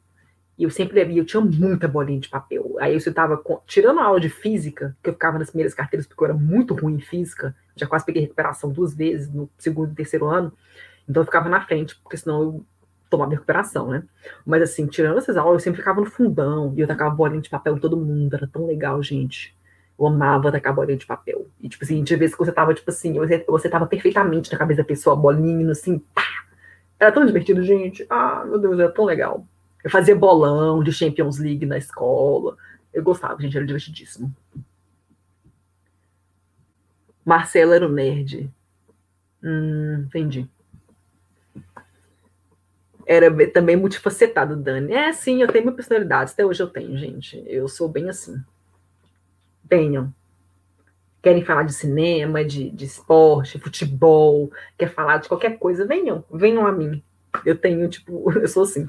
E eu sempre eu tinha muita bolinha de papel. Aí eu estava tirando a aula de física, que eu ficava nas primeiras carteiras porque eu era muito ruim em física, já quase peguei recuperação duas vezes no segundo e terceiro ano. Então eu ficava na frente, porque senão eu tomava recuperação, né? Mas assim, tirando essas aulas, eu sempre ficava no fundão e eu tacava bolinha de papel em todo mundo, era tão legal, gente. Eu amava tacar bolinha de papel. E, tipo assim, tinha vezes que você tava, tipo assim, você, tava perfeitamente na cabeça da pessoa, bolinha, assim, pá. Era tão divertido, gente. Ah, meu Deus, era tão legal. Eu fazia bolão de Champions League na escola. Eu gostava, gente, era divertidíssimo. Marcelo era o nerd. Hum, entendi. Era também multifacetado, Dani. É, sim, eu tenho minha personalidade. Até hoje eu tenho, gente. Eu sou bem assim. Tenham. Querem falar de cinema, de, de esporte, futebol, quer falar de qualquer coisa, venham, venham a mim. Eu tenho, tipo, eu sou assim.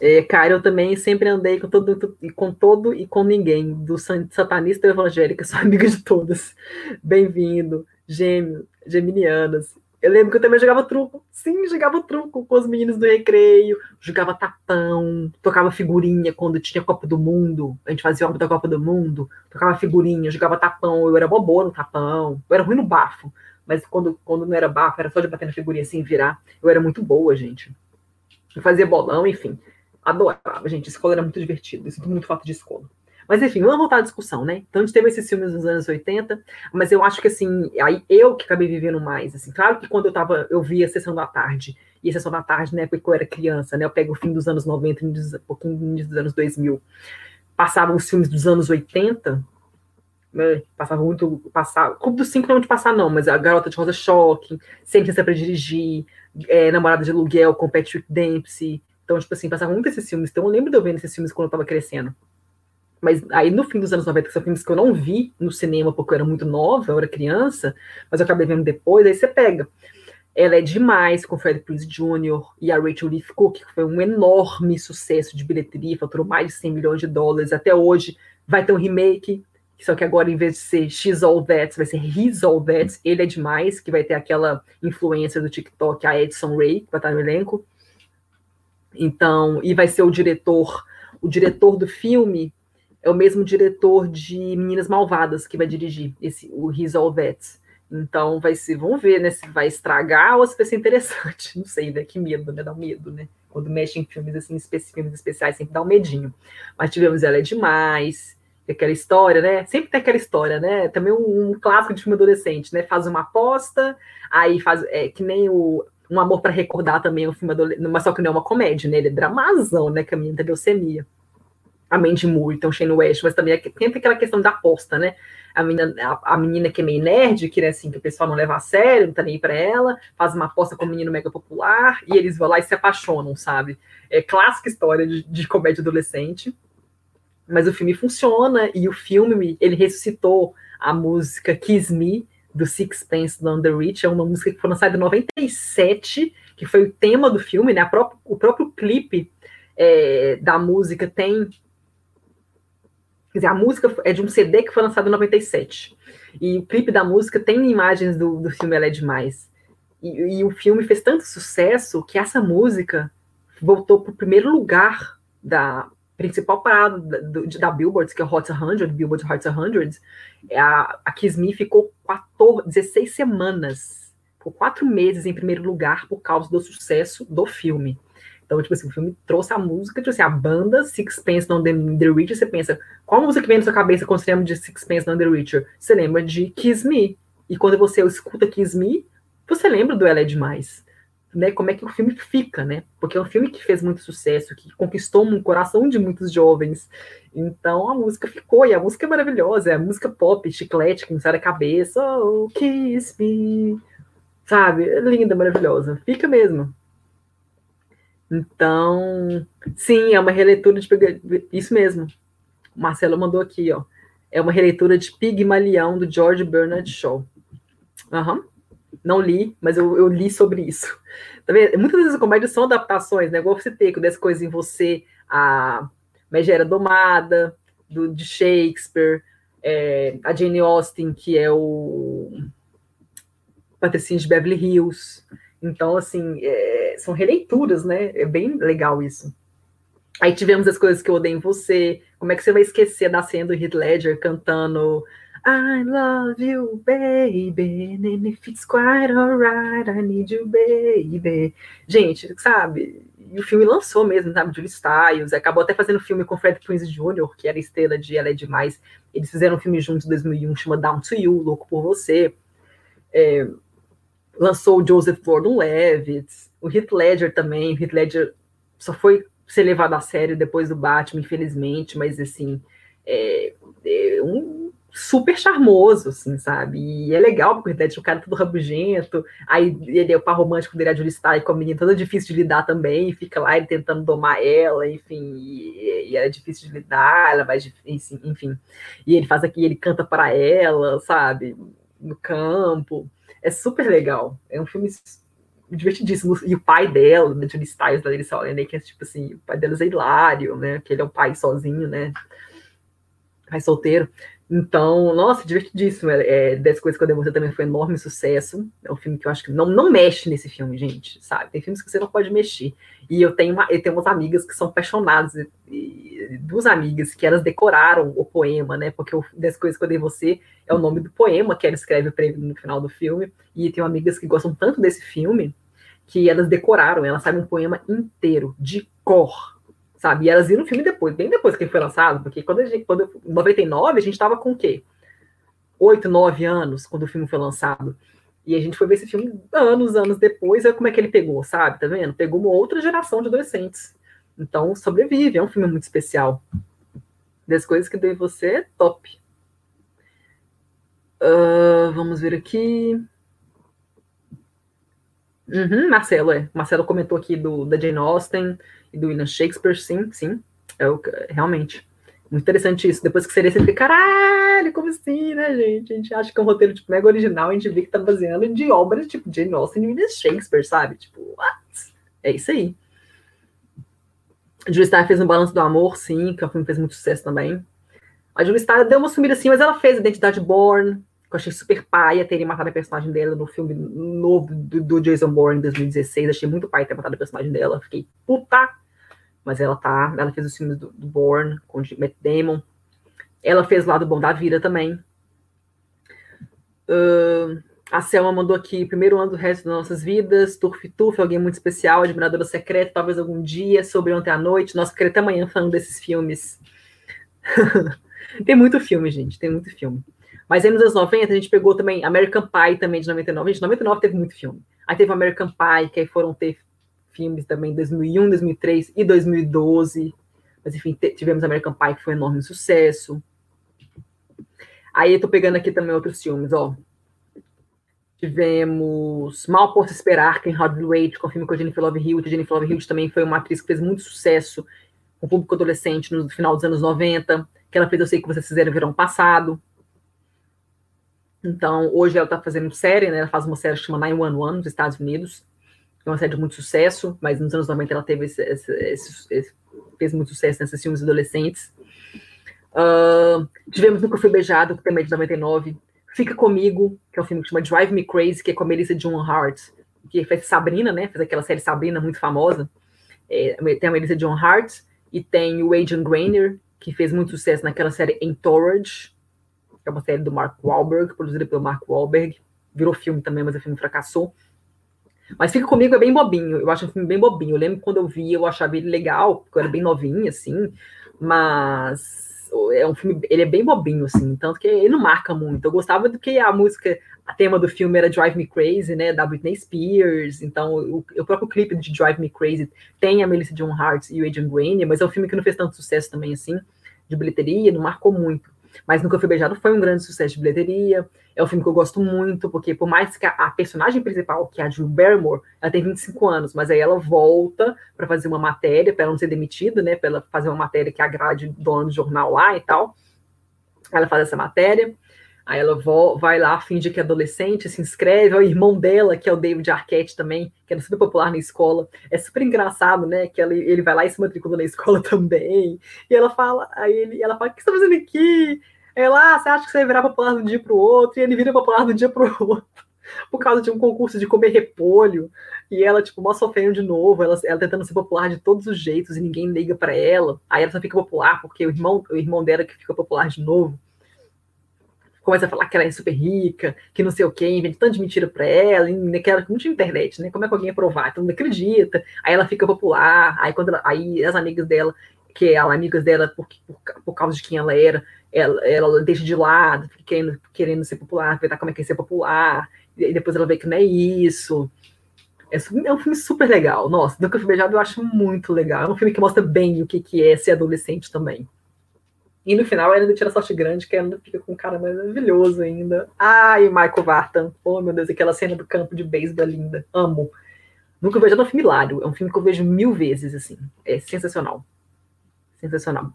É, cara, eu também sempre andei com todo, com todo e com ninguém, do satanista e evangélica, sou amiga de todas. Bem-vindo, gêmeo, geminianas. Eu lembro que eu também jogava truco. Sim, jogava truco com os meninos do recreio, jogava tapão, tocava figurinha quando tinha Copa do Mundo. A gente fazia obra da Copa do Mundo, tocava figurinha, jogava tapão. Eu era bobo no tapão, eu era ruim no bafo, mas quando, quando não era bafo, era só de bater na figurinha assim virar. Eu era muito boa, gente. Eu fazia bolão, enfim adorava, gente. Escola era muito divertida. Eu sinto muito falta de escola. Mas enfim, vamos voltar à discussão, né? Então a gente teve esses filmes nos anos 80, mas eu acho que assim, aí eu que acabei vivendo mais, assim, claro que quando eu tava, eu via a sessão da tarde, e a sessão da tarde, né, porque eu era criança, né? Eu pego o fim dos anos 90, um pouquinho dos anos 2000. Passavam os filmes dos anos 80, né? Passava muito, passava, Clube dos Cinco não é de passar não, mas a Garota de Rosa Choque, Sempre para Dirigir, é, Namorada de Aluguel com Patrick Dempsey, então, tipo assim, passava muito esses filmes. Então, eu lembro de eu vendo esses filmes quando eu tava crescendo. Mas aí, no fim dos anos 90, que são filmes que eu não vi no cinema porque eu era muito nova, eu era criança, mas eu acabei vendo depois, aí você pega. Ela é demais com Fred Prinze Jr. e a Rachel Leigh Cook, que foi um enorme sucesso de bilheteria, faturou mais de 100 milhões de dólares. Até hoje vai ter um remake, só que agora, em vez de ser X All That, vai ser His All That. Ele é demais, que vai ter aquela influência do TikTok, a Edson Ray, que vai estar no elenco. Então, e vai ser o diretor, o diretor do filme é o mesmo diretor de Meninas Malvadas que vai dirigir esse o All That. Então vai ser, vamos ver, né, se vai estragar ou se vai ser interessante. Não sei, né? Que medo, né? Dá um medo, né? Quando mexe em filmes assim, filmes especiais, sempre dá um medinho. Mas tivemos Ela é Demais, aquela história, né? Sempre tem aquela história, né? Também um, um clássico de filme adolescente, né? Faz uma aposta, aí faz. É, que nem o um Amor para Recordar também, um filme adolescente, mas só que não é uma comédia, né? Ele é dramazão, né? A tem leucemia. A Mandy Moore, então Shane West, mas também é, tem aquela questão da aposta, né? A menina, a, a, menina que é meio nerd, que, né, assim, que o pessoal não leva a sério, não tá nem aí pra ela, faz uma aposta com um menino mega popular, e eles vão lá e se apaixonam, sabe? É clássica história de, de comédia adolescente. Mas o filme funciona, e o filme, ele ressuscitou a música Kiss Me, do Sixpence Down the Reach, é uma música que foi lançada em 97, que foi o tema do filme, né? Própria, o próprio clipe é, da música tem. Quer dizer, a música é de um CD que foi lançado em 97. E o clipe da música tem imagens do, do filme Ela é Demais. E, e o filme fez tanto sucesso que essa música voltou para o primeiro lugar da principal parada da, da Billboard, que é o Hot 100, Billboard Hot 100, é a, a Kiss Me ficou 14, 16 semanas, por quatro meses em primeiro lugar por causa do sucesso do filme. Então, tipo assim, o filme trouxe a música, tipo assim, a banda Sixpence None the, the Richer, você pensa, qual música que vem na sua cabeça quando você lembra de Sixpence None the Richer? Você lembra de Kiss Me. E quando você escuta Kiss Me, você lembra do Ela é Demais né, como é que o filme fica, né? Porque é um filme que fez muito sucesso, que conquistou um coração de muitos jovens. Então a música ficou, e a música é maravilhosa, é a música pop, chiclete, que não sai da cabeça, oh, kiss me, sabe? É linda, maravilhosa, fica mesmo. Então, sim, é uma releitura de isso meso. O Marcelo mandou aqui, ó. É uma releitura de Pigmalião do George Bernard Shaw. Uhum não li, mas eu, eu li sobre isso. Tá vendo? Muitas vezes as comédias são adaptações, né? Igual você ter com dessa coisa em você, a Megera Domada, do, de Shakespeare, é, a Jane Austen, que é o Patricinho de Beverly Hills. Então, assim, é, são releituras, né? É bem legal isso. Aí tivemos as coisas que eu odeio em você. Como é que você vai esquecer da cena do Heath Ledger cantando I love you, baby, and if it's quite alright, I need you, baby. Gente, sabe? E o filme lançou mesmo, sabe? Julie Styles, acabou até fazendo filme com Fred Prinze Jr., que era estrela de Ela é Demais. Eles fizeram um filme juntos em 2001, chama Down to You, Louco por Você. É, lançou o Joseph Gordon-Levitt, o Heath Ledger também. O Heath Ledger só foi ser levado a sério depois do Batman, infelizmente, mas assim, é, é um super charmoso, assim, sabe? E é legal, porque o Heath Ledger é um cara todo rabugento, aí ele é o par romântico dele, a Julie Starr, com a menina toda difícil de lidar também, fica lá ele tentando domar ela, enfim, e, e é difícil de lidar, ela vai, enfim, enfim. E ele faz aqui, ele canta para ela, sabe? No campo. É super legal. É um filme divertidíssimo. E o pai dela, da Julie Stiles, da Larissa Olena, que é tipo assim, o pai delas é hilário, né? Que ele é o pai sozinho, né? Pai solteiro. Então, nossa, divertidíssimo. É, é, Dez Coisas que eu você também foi um enorme sucesso. É um filme que eu acho que não, não mexe nesse filme, gente, sabe? Tem filmes que você não pode mexer. E eu tenho, uma, eu tenho umas amigas que são apaixonadas, e, e, duas amigas que elas decoraram o poema, né? Porque o Dez Coisas que eu dei você é o nome do poema que ela escreve no final do filme. E tenho amigas que gostam tanto desse filme que elas decoraram, elas sabem um poema inteiro, de cor, sabe? E elas viram o filme depois, bem depois que ele foi lançado, porque quando a gente, quando, em 99, a gente estava com o quê? Oito, nove anos, quando o filme foi lançado. E a gente foi ver esse filme anos, anos depois, é como é que ele pegou, sabe? Tá vendo? Pegou uma outra geração de adolescentes. Então, sobrevive, é um filme muito especial. Das coisas que dei você, top. Uh, vamos ver aqui. Uhum, Marcelo, é. Marcelo comentou aqui do, da Jane Austen e do William Shakespeare, sim, sim. É o, realmente. Muito interessante isso. Depois que seria, você fica, caralho, como assim, né, gente? A gente acha que é um roteiro, tipo, mega original, a gente vê que tá baseando de obras, tipo, Jane Austen e William Shakespeare, sabe? Tipo, what? É isso aí. Julie Starr fez um Balanço do Amor, sim, que é um filme que fez muito sucesso também. A Julie Starr deu uma sumida assim, mas ela fez Identidade Born, que eu achei super paia terem matado a personagem dela no filme novo do, do Jason Bourne em 2016. Achei muito paia ter matado a personagem dela. Fiquei puta. Mas ela tá. Ela fez os filmes do, do Bourne com o Matt Damon. Ela fez lá do Bom da Vida também. Uh, a Selma mandou aqui, primeiro ano do resto das nossas vidas, Turf Turf, alguém muito especial, admiradora secreta, talvez algum dia, sobre ontem à noite. Nossa, queria até amanhã falando desses filmes. tem muito filme, gente, tem muito filme. Mas aí nos anos 90 a gente pegou também American Pie também de 99. Gente, 99 teve muito filme. Aí teve American Pie, que aí foram ter filmes também em 2001, 2003 e 2012. Mas enfim, tivemos American Pie, que foi um enorme sucesso. Aí eu tô pegando aqui também outros filmes, ó. Tivemos Mal Posso Esperar, que em Hard com o filme com a Jennifer Love Hewitt. A Jennifer Love Hewitt também foi uma atriz que fez muito sucesso com o público adolescente no final dos anos 90, que ela fez Eu Sei Que Vocês Fizeram Verão Passado. Então, hoje ela está fazendo série, né? Ela faz uma série que chama 911 nos Estados Unidos. É uma série de muito sucesso, mas nos anos 90 ela teve esse, esse, esse, fez muito sucesso nesses filmes adolescentes. Uh, tivemos Nunca Fui Beijado, que também é de 99. Fica Comigo, que é um filme que chama Drive Me Crazy, que é com a Melissa Joan Hart, que fez Sabrina, né? Fez aquela série Sabrina muito famosa. É, tem a Melissa Joan Hart e tem o Adrian Grainer, que fez muito sucesso naquela série Entourage, é uma série do Mark Wahlberg, produzida pelo Mark Wahlberg. Virou filme também, mas o filme fracassou. Mas Fica Comigo é bem bobinho, eu acho um filme bem bobinho. Eu lembro quando eu vi, eu achava ele legal, porque eu era bem novinha, assim, mas é um filme, ele é bem bobinho, assim, tanto que ele não marca muito. Eu gostava do que a música, a tema do filme era Drive Me Crazy, né, da Britney Spears, então o, o próprio clipe de Drive Me Crazy tem a Melissa Joan Hart e o Adrian Grenier, mas é um filme que não fez tanto sucesso também, assim, de bilheteria, não marcou muito. Mas Nunca Fui Beijado foi um grande sucesso de bilheteria. É um filme que eu gosto muito, porque por mais que a, a personagem principal, que é a Drew Barrymore, ela tem 25 anos, mas aí ela volta para fazer uma matéria, para ela não ser demitida, né? Para ela fazer uma matéria que agrade o dono do jornal lá e tal. Ela faz essa matéria. Aí ela vai lá, finge que é adolescente, se inscreve. O irmão dela, que é o David Arquette também, que era super popular na escola. É super engraçado, né? Que ela, ele vai lá e se matricula na escola também. E ela fala, aí ele, ela fala: O que você tá fazendo aqui? Ela, ah, você acha que você vai virar popular de um dia pro outro? E ele vira popular de um dia pro outro. por causa de um concurso de comer repolho, e ela, tipo, mó sofrendo de novo, ela, ela tentando ser popular de todos os jeitos, e ninguém liga para ela, aí ela só fica popular porque o irmão, o irmão dela que fica popular de novo, começa a falar que ela é super rica, que não sei o quê, inventa tanto de mentira pra ela, que ela não tinha internet, né? Como é que alguém ia provar? Então não acredita, aí ela fica popular, aí quando ela, aí as amigas dela, que eram amigas dela por, por, por causa de quem ela era, ela, ela deixa de lado, querendo, querendo ser popular, ver como é que é ser popular, e depois ela vê que não é isso. É, é um filme super legal. Nossa, Nunca Fui Beijado eu acho muito legal. É um filme que mostra bem o que, que é ser adolescente também. E no final ainda tira sorte grande, que ainda fica com um cara maravilhoso ainda. Ai, Michael Vartan. Oh, meu Deus, aquela cena do campo de beisebol linda. Amo. Nunca vejo é um filme hilário. É um filme que eu vejo mil vezes, assim. É sensacional. Sensacional.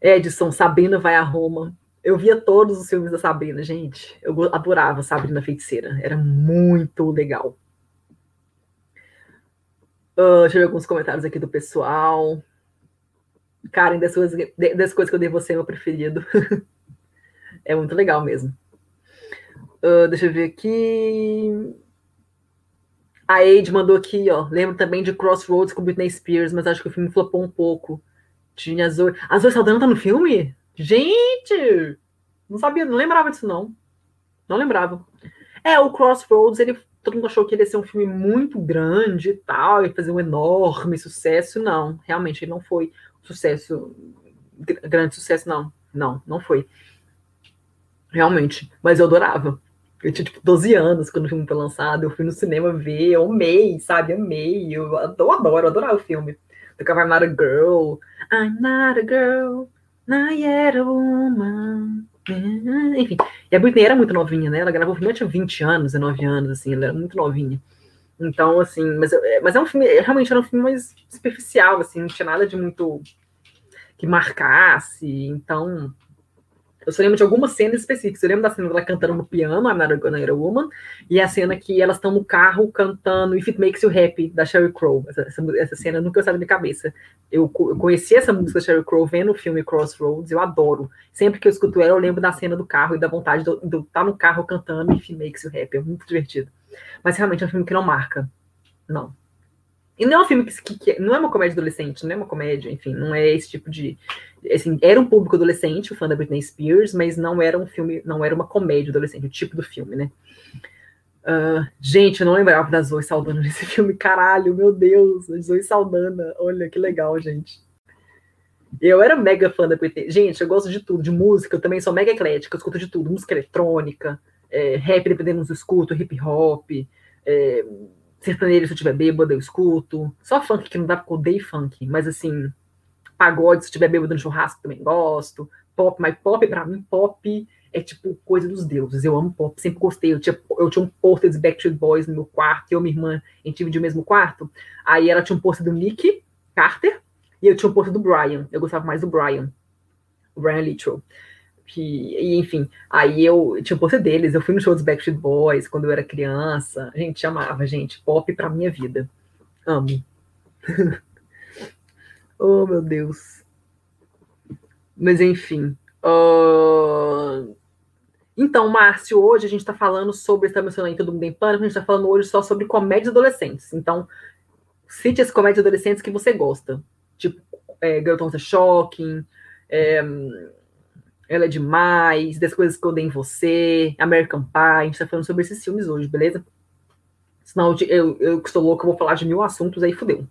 Edson, Sabrina vai a Roma. Eu via todos os filmes da Sabrina, gente. Eu adorava Sabrina Feiticeira. Era muito legal. Uh, deixa eu ver alguns comentários aqui do pessoal. Karen, das coisas, das coisas que eu dei você, é meu preferido. é muito legal mesmo. Uh, deixa eu ver aqui. A Aide mandou aqui, ó. Lembro também de Crossroads com Britney Spears, mas acho que o filme flopou um pouco. Tinha Zoe. A Zoe Saldana tá no filme? Gente! Não sabia, não lembrava disso, não. Não lembrava. É, o Crossroads, ele, todo mundo achou que ele ia ser um filme muito grande e tal, ia fazer um enorme sucesso. Não, realmente ele não foi sucesso, grande sucesso, não. Não, não foi. Realmente. Mas eu adorava. Eu tinha, tipo, 12 anos quando o filme foi lançado. Eu fui no cinema ver, eu amei, sabe? Amei. Eu adoro, eu adorava o filme. Tocava I'm Not a Girl. I'm not a girl, not yet a woman. Enfim, e a Britney era muito novinha, né? Ela gravou o filme, tinha 20 anos, 19 anos, assim, ela era muito novinha. Então, assim, mas, mas é um filme, realmente era um filme mais superficial, assim, não tinha nada de muito que marcasse. Então, eu só lembro de algumas cenas específicas. Eu lembro da cena dela cantando no piano, a Gonna a Woman, e a cena que elas estão no carro cantando If It Makes You Happy, da Sheryl Crow. Essa, essa, essa cena nunca saiu da minha cabeça. Eu, eu conheci essa música da Sheryl Crow vendo o filme Crossroads, eu adoro. Sempre que eu escuto ela, eu lembro da cena do carro e da vontade de estar no carro cantando If It Makes You Happy. É muito divertido. Mas realmente é um filme que não marca. Não. E não é um filme que, que, não é uma comédia adolescente, não é uma comédia, enfim, não é esse tipo de. Assim, era um público adolescente, o fã da Britney Spears, mas não era um filme, não era uma comédia adolescente, o tipo do filme, né? Uh, gente, eu não lembrava da Zoe Saldana nesse filme, caralho, meu Deus, Zoe Saldana, olha que legal, gente. Eu era mega fã da Britney. Gente, eu gosto de tudo, de música, eu também sou mega eclética, eu escuto de tudo, música eletrônica, é, rap, dependendo do escuto, hip hop, é, sertanejo, se eu tiver bêbado, eu escuto. Só funk que não dá porque eu odeio funk, mas assim, pagode, se eu tiver bêbado no churrasco, também gosto. Pop, mas pop, pra mim, pop é tipo coisa dos deuses. Eu amo pop, sempre gostei. Eu tinha, eu tinha um pôster de Backstreet Boys no meu quarto, eu e minha irmã, a gente dividia o mesmo quarto. Aí ela tinha um pôster do Nick Carter e eu tinha um pôster do Brian. Eu gostava mais do Brian, o Brian Littrell que, e, enfim, aí eu tinha um deles, eu fui no show dos Backstreet Boys quando eu era criança, a gente amava, gente, pop pra minha vida, amo. oh, meu Deus. Mas, enfim, uh... Então, Márcio, hoje a gente está falando sobre, mencionando Todo Mundo em Pânico, a gente está falando hoje só sobre comédias adolescentes. Então, cite as comédias adolescentes que você gosta. Tipo, é, Girl Tons Shocking, é, ela é demais, das coisas que eu dei em você, American Pie, a gente tá falando sobre esses filmes hoje, beleza? Senão eu, eu que estou louco, eu vou falar de mil assuntos, aí fudeu.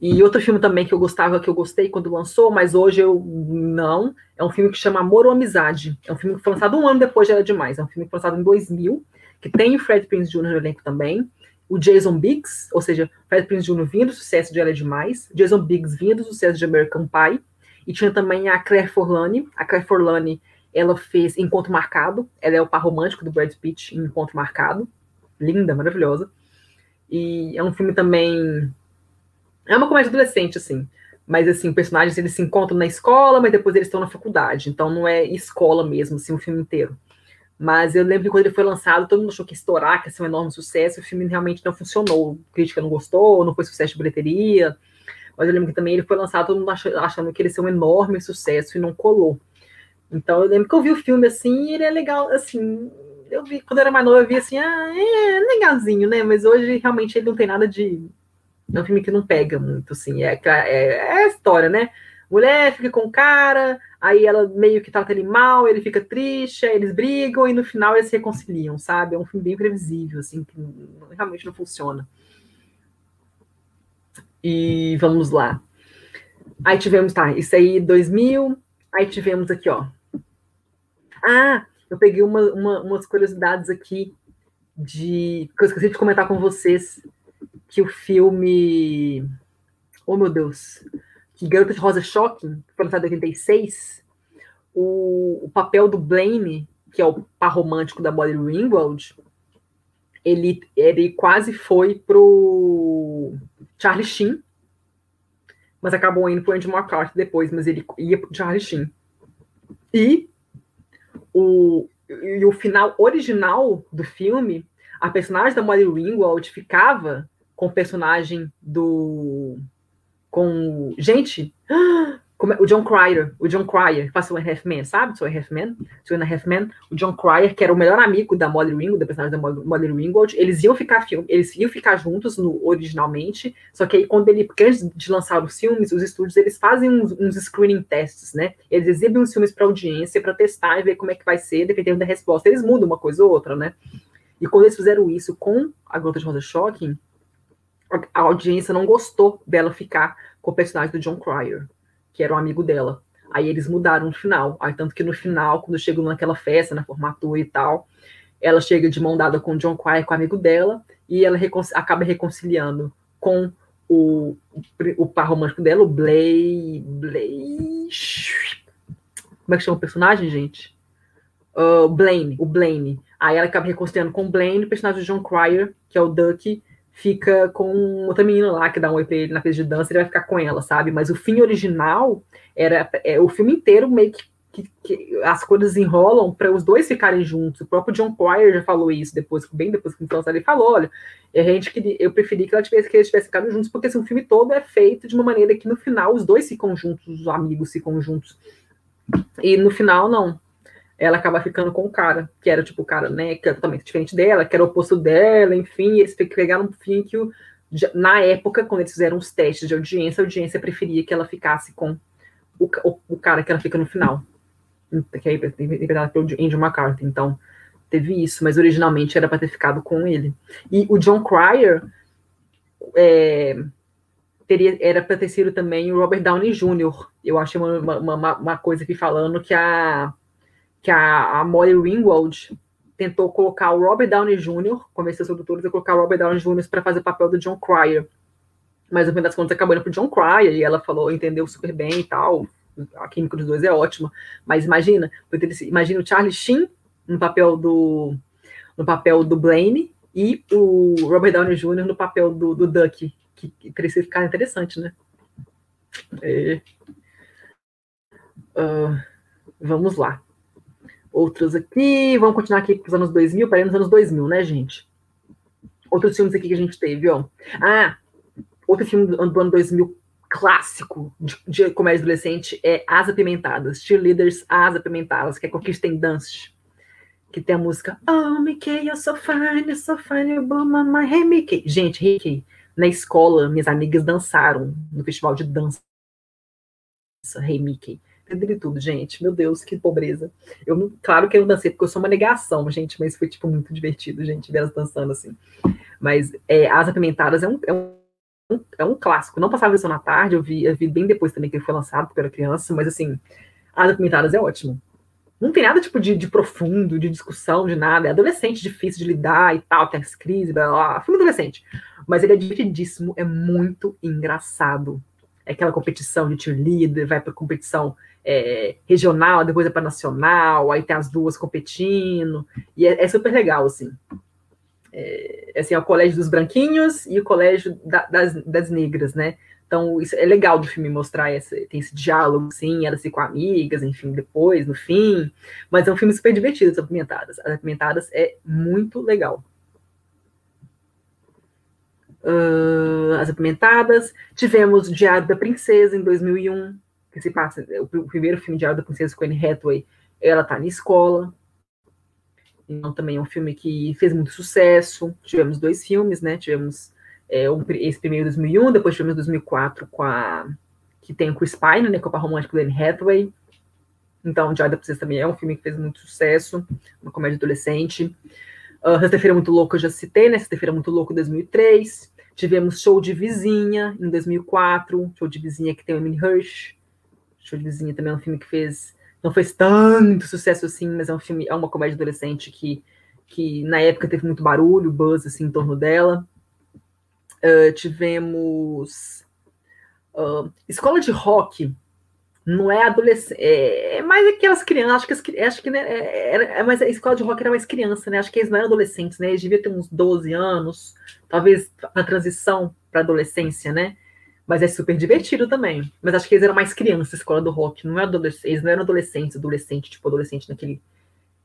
E outro filme também que eu gostava, que eu gostei quando lançou, mas hoje eu não, é um filme que chama Amor ou Amizade. É um filme que foi lançado um ano depois de Era Demais. É um filme que foi lançado em 2000, que tem o Fred Prinze Jr. no elenco também. O Jason Biggs, ou seja, Fred Prinze Jr. vindo do sucesso de Era Demais. Jason Biggs vindo do sucesso de American Pie. E tinha também a Claire Forlani. A Claire Forlani, ela fez Encontro Marcado. Ela é o par romântico do Brad Pitt em Encontro Marcado. Linda, maravilhosa. E é um filme também... É uma comédia adolescente, assim. Mas, assim, personagens, eles se encontram na escola, mas depois eles estão na faculdade. Então, não é escola mesmo, assim, o filme inteiro. Mas eu lembro que quando ele foi lançado, todo mundo achou que ia estourar, que ia ser um enorme sucesso. O filme realmente não funcionou. A crítica não gostou, não foi sucesso de bilheteria. Mas eu lembro que também ele foi lançado todo mundo achando que ele ser um enorme sucesso e não colou. Então eu lembro que eu vi o filme assim e ele é legal, assim, eu vi, quando eu era mais nova, eu vi assim, ah, é legalzinho, né? Mas hoje realmente ele não tem nada de. É um filme que não pega muito, assim. É, é, é a história, né? Mulher fica com o cara, aí ela meio que trata ele mal, ele fica triste, aí eles brigam e no final eles se reconciliam, sabe? É um filme bem previsível, assim, que realmente não funciona. E vamos lá. Aí tivemos, tá, isso aí 2000, aí tivemos aqui, ó. Ah, eu peguei uma, uma, umas curiosidades aqui de que eu esqueci de comentar com vocês que o filme oh meu Deus que Garota de Rosa Shocking foi lançado em 86 o, o papel do Blaine que é o par romântico da Molly Ringwald ele, ele quase foi pro Charlie Sheen mas acabou indo pro Andy McCarthy depois mas ele ia pro Charlie Sheen e o, e o final original do filme, a personagem da Molly Ringwald ficava com o personagem do. com. Gente! Como o John Cryer, o John Cryer, faz o Half sabe? Sou Half Man, Sou Half o John Cryer, que era o melhor amigo da Molly Ringwald, da personagem da Molly Ringwald, eles iam ficar eles iam ficar juntos no originalmente, só que aí quando ele, porque antes de lançar os filmes, os estúdios eles fazem uns, uns screening tests, né? Eles exibem os filmes para audiência para testar e ver como é que vai ser, dependendo da resposta. Eles mudam uma coisa ou outra, né? E quando eles fizeram isso com a Gota de Rosa Shocking, a audiência não gostou dela ficar com o personagem do John Cryer que era um amigo dela. Aí eles mudaram no final. Aí, tanto que no final, quando chegam naquela festa, na formatura e tal, ela chega de mão dada com o John Quire, com o amigo dela, e ela recon acaba reconciliando com o, o par romântico dela, o Blay. Blay. Como é que chama o personagem, gente? Uh, Blaine, o Blaine. Aí ela acaba reconciliando com o Blaine, o personagem do John Cryer, que é o Duck, fica com outra menina lá que dá um oi pra ele na pista de dança, ele vai ficar com ela, sabe? Mas o fim original era é, o filme inteiro meio que, que, que as coisas enrolam para os dois ficarem juntos. O próprio John Cryer já falou isso depois, bem depois que então ele falou, olha, a gente que eu preferi que ela tivesse que eles tivessem ficado juntos, porque assim, o filme todo é feito de uma maneira que no final os dois ficam juntos, os amigos ficam juntos. E no final não, ela acaba ficando com o cara, que era tipo o cara, né, que era totalmente diferente dela, que era o oposto dela, enfim, eles pegaram um fim que o, na época, quando eles fizeram os testes de audiência, a audiência preferia que ela ficasse com o, o, o cara que ela fica no final, que é interpretado pelo Andrew McCarthy, então teve isso, mas originalmente era para ter ficado com ele. E o John Cryer é, teria, era para ter sido também o Robert Downey Jr., eu achei uma, uma, uma coisa aqui falando que a que a, a Molly Ringwald tentou colocar o Robert Downey Jr., convenceu os produtores a colocar o Robert Downey Jr. para fazer o papel do John Cryer. Mas no fim das contas acabou indo pro John Cryer e ela falou, entendeu super bem e tal. A química dos dois é ótima. Mas imagina, imagina o Charlie Sheen no papel do no papel do Blaine e o Robert Downey Jr. no papel do, do Duck, que, que teria ficar interessante, né? É. Uh, vamos lá outros aqui. Vamos continuar aqui com os anos 2000, para nos anos 2000, né, gente? Outros filmes aqui que a gente teve, ó. Ah, outro filme do, do ano 2000 clássico de, de, comédia adolescente é As Apimentadas, Cheerleaders As Apimentadas, que é com Kirsten Dunst, que tem a música Oh, Mickey, you're so fine, you're so fine, blow my mind. Hey, Mickey. Gente, Mickey, na escola, minhas amigas dançaram no festival de dança Hey, Mickey tudo, gente. Meu Deus, que pobreza. Eu, claro que eu dancei, porque eu sou uma negação, gente, mas foi, tipo, muito divertido, gente, ver elas dançando assim. Mas é, As Apimentadas é um, é um, é um clássico. Não passava isso na tarde, eu vi, eu vi bem depois também que ele foi lançado, porque eu era criança, mas assim, As Apimentadas é ótimo. Não tem nada tipo de, de, profundo, de discussão, de nada. É adolescente difícil de lidar e tal, tem as crises, blá, blá, blá. Filme adolescente. Mas ele é divertidíssimo, é muito engraçado. É aquela competição de cheerleader, vai pra competição é, regional, depois é para nacional, aí tem as duas competindo, e é, é super legal, assim. É, assim, é o colégio dos branquinhos e o colégio da, das, das negras, né? Então, isso é legal do filme mostrar essa, tem esse diálogo, sim, elas com amigas, enfim, depois, no fim. Mas é um filme super divertido, As Apimentadas. As Apimentadas é muito legal. Uh, as Apimentadas. Tivemos Diário da Princesa, em 2001 que se passa, o, primeiro filme Diário da Princesa com Anne Hathaway, ela tá na escola. Então, também é um filme que fez muito sucesso. Tivemos dois filmes, né? Tivemos é, um, esse primeiro em 2001, depois tivemos 2004 com a que tem o Chris Pine, né? Com a romântica Anne Hathaway. Então, Diada Princesa também é um filme que fez muito sucesso, uma comédia adolescente. Uh, Sexta-feira Muito Louco eu já citei, né? Sexta-feira Muito Louco 2003. Tivemos Show de Vizinha em 2004, Show de Vizinha que tem o Emily Hirsch. Vizinha também é um filme que fez não fez tanto sucesso assim, mas é um filme, é uma comédia adolescente que, que na época teve muito barulho, buzz assim em torno dela. Uh, tivemos uh, Escola de Rock, não é adolescente, é, é, mais aquelas crianças, acho que, acho que né, é, é, mais, a escola de rock era mais criança, né? Acho que eles não eram adolescentes, né? Eles deviam ter uns 12 anos, talvez na transição para adolescência, né? Mas é super divertido também. Mas acho que eles eram mais crianças, escola do rock. Não é adolescente, eles não eram adolescentes, adolescente, tipo adolescente naquele.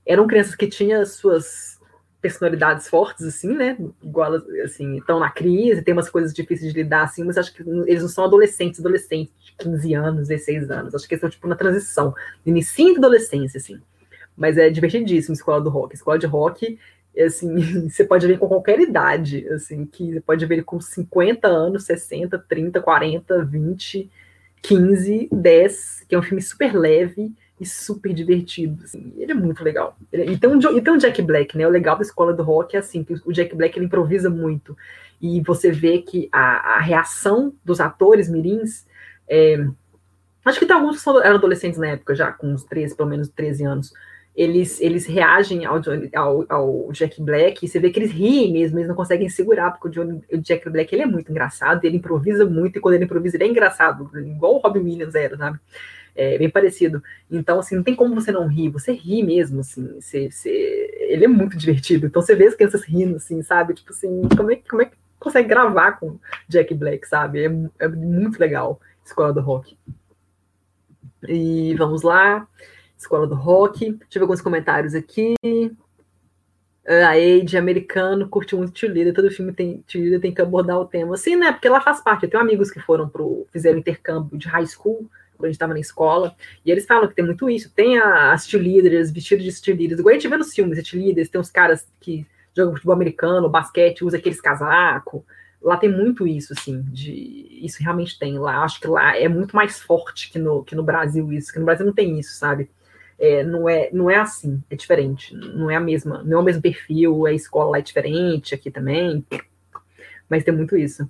Eram crianças que tinham suas personalidades fortes, assim, né? Igual, assim, estão na crise, tem umas coisas difíceis de lidar, assim, mas acho que eles não são adolescentes, adolescentes, de 15 anos, 16 anos. Acho que eles estão, tipo, na transição, início da adolescência, assim. Mas é divertidíssimo escola do rock. Escola de rock assim, você pode ver com qualquer idade, assim, que você pode ver com 50 anos, 60, 30, 40, 20, 15, 10, que é um filme super leve e super divertido, assim, ele é muito legal. Ele, e, tem um, e tem um Jack Black, né, o legal da Escola do Rock é assim, que o Jack Black ele improvisa muito, e você vê que a, a reação dos atores mirins, é, acho que tem alguns que eram adolescentes na época já, com uns 13, pelo menos 13 anos, eles, eles reagem ao, ao, ao, Jack Black, e você vê que eles riem mesmo, eles não conseguem segurar, porque o, John, o Jack Black ele é muito engraçado, ele improvisa muito, e quando ele improvisa ele é engraçado, igual o Robin Williams era, sabe? É bem parecido. Então, assim, não tem como você não rir, você ri mesmo, assim, você, você... ele é muito divertido. Então você vê as crianças rindo, assim, sabe? Tipo assim, como é, como é que consegue gravar com Jack Black, sabe? É, é muito legal, Escola do Rock. E vamos lá. Escola do Rock. Deixa eu ver alguns comentários aqui. A Age, americano, curte muito Cheerleader. Todo filme tem Cheerleader tem que abordar o tema. Sim, né? Porque ela faz parte. Eu tenho amigos que foram pro. fizeram intercâmbio de high school, quando a gente estava na escola. E eles falam que tem muito isso. Tem as cheerleaders, vestidos de cheerleaders. Igual a gente vê nos filmes, de cheerleaders. Tem uns caras que jogam futebol americano, basquete, usa aqueles casacos. Lá tem muito isso, assim, de isso realmente tem. Lá acho que lá é muito mais forte que no, que no Brasil isso, que no Brasil não tem isso, sabe? É, não, é, não é assim, é diferente, não é a mesma, não é o mesmo perfil, a escola lá é diferente, aqui também, mas tem muito isso.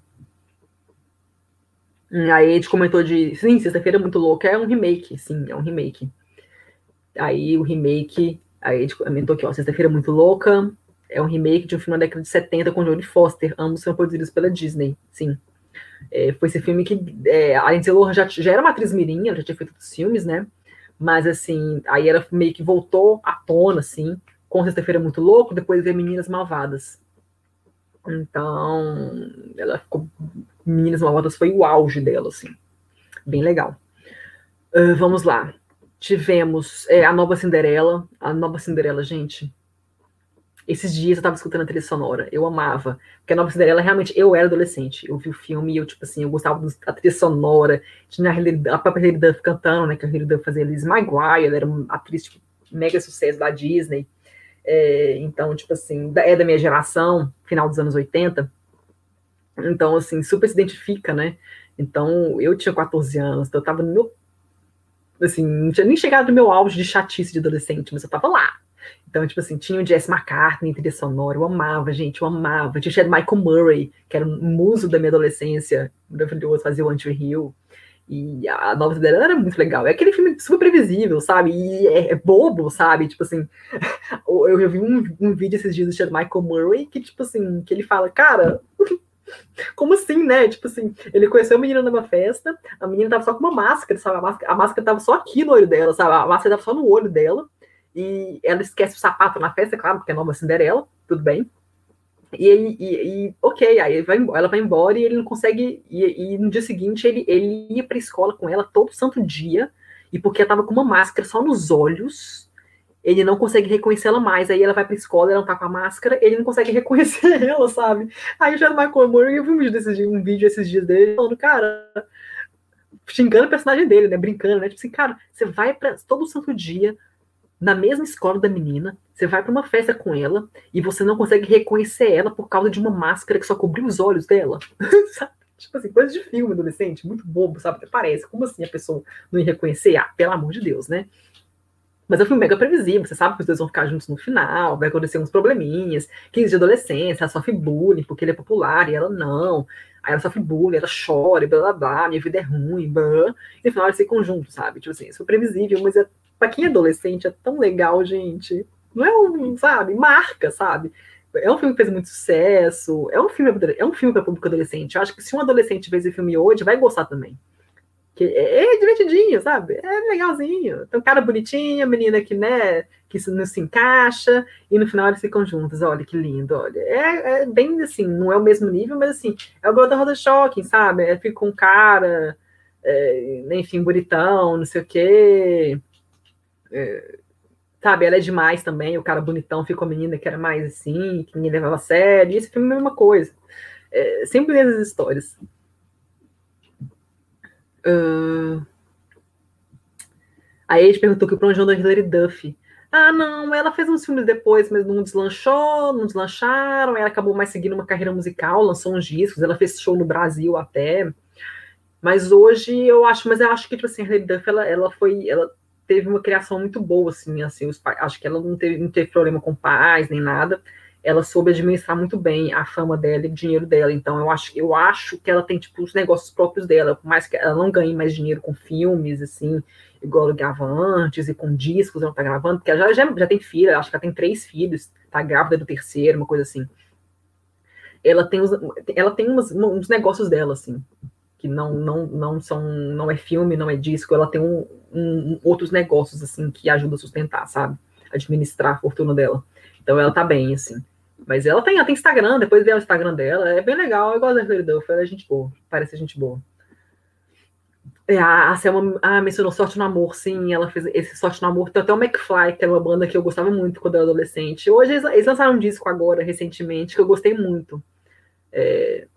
Hum, a gente comentou de, sim, Sexta-feira é muito louca, é um remake, sim, é um remake. Aí o remake, a gente comentou aqui, ó, Sexta-feira é muito louca, é um remake de um filme da década de 70 com Jodie Foster, ambos são produzidos pela Disney, sim. É, foi esse filme que é, a Lindsay Lohan já, já era uma atriz mirim, ela já tinha feito outros filmes, né? Mas, assim, aí ela meio que voltou à tona, assim, com Sexta-feira Muito Louco, depois veio Meninas Malvadas. Então, ela ficou. Meninas Malvadas foi o auge dela, assim. Bem legal. Uh, vamos lá. Tivemos é, a nova Cinderela. A nova Cinderela, gente, esses dias eu tava escutando a trilha sonora, eu amava. Porque a Nova Cinderela, realmente, eu era adolescente. Eu vi o filme e eu, tipo assim, eu gostava da trilha sonora. Tinha a, a própria Hilary Duff cantando, né? Que a Hilary Duff fazia Liz Maguire, ela era uma atriz, tipo, mega sucesso da Disney. É, então, tipo assim, é da minha geração, final dos anos 80. Então, assim, super se identifica, né? Então, eu tinha 14 anos, então eu tava no meu. Assim, não tinha nem chegado no meu auge de chatice de adolescente, mas eu tava lá então, tipo assim, tinha o Jess McCartney, trilha sonora, eu amava, gente, eu amava. Tinha o Michael Murray, que era um muso da minha adolescência, maravilhoso, fazia o Anti Hill. E a nova dela era muito legal. É aquele filme super previsível, sabe? E é, é bobo, sabe? Tipo assim, eu, eu vi um, um, vídeo esses dias do Michael Murray que, tipo assim, que ele fala, cara, como assim, né? Tipo assim, ele conheceu a menina numa festa, a menina tava só com uma máscara, sabe? A máscara, a máscara tava só aqui no olho dela, sabe? A máscara tava só no olho dela e ela esquece o sapato na festa, claro, porque é nova Cinderela, tudo bem. E, e, e ok, aí vai, ela vai embora e ele não consegue. E, e no dia seguinte ele, ele ia pra escola com ela todo santo dia, e porque ela tava com uma máscara só nos olhos, ele não consegue reconhecer ela mais. Aí ela vai pra escola, ela não tá com a máscara, ele não consegue reconhecer ela, sabe? Aí já no Michael Moore, eu vi um vídeo, desses, um vídeo esses dias dele falando, cara, xingando o personagem dele, né? Brincando, né? Tipo assim, cara, você vai pra todo santo dia na mesma escola da menina, você vai para uma festa com ela e você não consegue reconhecer ela por causa de uma máscara que só cobriu os olhos dela. Tipo assim, coisa de filme adolescente, muito bobo, sabe? Parece. Como assim a pessoa não ia reconhecer? Ah, pelo amor de Deus, né? Mas é um filme mega previsível, você sabe que os dois vão ficar juntos no final, vai acontecer uns probleminhas, 15 de adolescência, ela sofre bullying porque ele é popular e ela não. Aí ela sofre bullying, ela chora, blá blá blá, minha vida é ruim, blá. E no final eles ficam juntos, sabe? Tipo assim, isso é previsível, mas é, pra quem é adolescente é tão legal, gente. Não é um, sabe, marca, sabe? É um filme que fez muito sucesso, é um filme, é um filme para público adolescente. Eu acho que se um adolescente ver esse filme hoje, vai gostar também. Que é, é divertidinho, sabe? É legalzinho. Tem um cara bonitinho, a menina que, né, que não se encaixa, e no final eles ficam juntos. Olha que lindo, olha. É, é bem assim, não é o mesmo nível, mas assim, é o Golden Roda Shocking, sabe? É, fica com um cara, é, enfim, bonitão, não sei o quê. É, Sabe, ela é demais também, o cara bonitão ficou menina que era mais assim, que ninguém levava a sério, e esse filme é a mesma coisa. É, sempre essas histórias. Uh... Aí a gente perguntou que o onde da Hilary Duff. Ah, não, ela fez uns filmes depois, mas não deslanchou, não deslancharam, ela acabou mais seguindo uma carreira musical, lançou uns discos, ela fez show no Brasil até. Mas hoje eu acho, mas eu acho que, tipo assim, a Hilary Duff, ela, ela foi, ela teve uma criação muito boa, assim, assim, os acho que ela não teve, não teve problema com pais nem nada. Ela soube administrar muito bem a fama dela e o dinheiro dela. Então eu acho, eu acho que ela tem tipo os negócios próprios dela, por mais que ela não ganhe mais dinheiro com filmes assim, igual ela ganhava antes e com discos, ela tá gravando, porque ela já, já, já tem filha, acho que ela tem três filhos, tá grávida do terceiro, uma coisa assim. Ela tem, os, ela tem umas, uns negócios dela, assim, que não, não, não são, não é filme, não é disco, ela tem um, um, outros negócios, assim, que ajudam a sustentar, sabe? Administrar a fortuna dela. Então ela tá bem, assim. Mas ela tem, ela tem Instagram, depois vê o Instagram dela, é bem legal, eu gosto da Hilary Duff, ela é gente boa, parece gente boa. É, a, Selma ah, mencionou Sorte no Amor, sim, ela fez esse Sorte no Amor, tem até o McFly, que era uma banda que eu gostava muito quando eu era adolescente. Hoje eles lançaram um disco agora, recentemente, que eu gostei muito. É,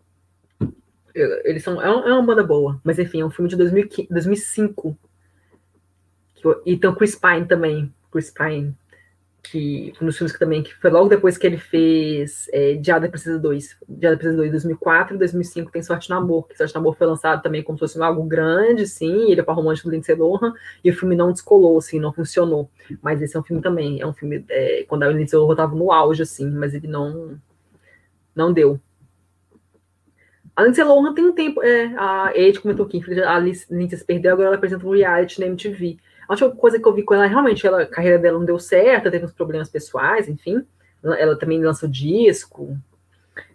eles são. É, é, uma banda boa, mas enfim, é um filme de 2015, 2005. E tem o Chris Pine também. Chris Pine, que um dos filmes que também, que foi logo depois que ele fez é, Diada Precisa 2. Diada Precisa 2 2004 e 2005 tem Sorte no Amor, que Sorte no Amor foi lançado também como se fosse algo grande, sim, ele é para romântico do Lindsay Lohan, e o filme não descolou, assim, não funcionou. Mas esse é um filme também, é um filme, é, quando a Lindsay Lohan estava no auge, assim, mas ele não, não deu. A Lindsay Lohan tem um tempo. É, a Ed comentou aqui, a Lindsay se perdeu, agora ela apresenta um reality na MTV. A última coisa que eu vi com ela, realmente, ela, a carreira dela não deu certo, teve uns problemas pessoais, enfim. Ela também lançou disco.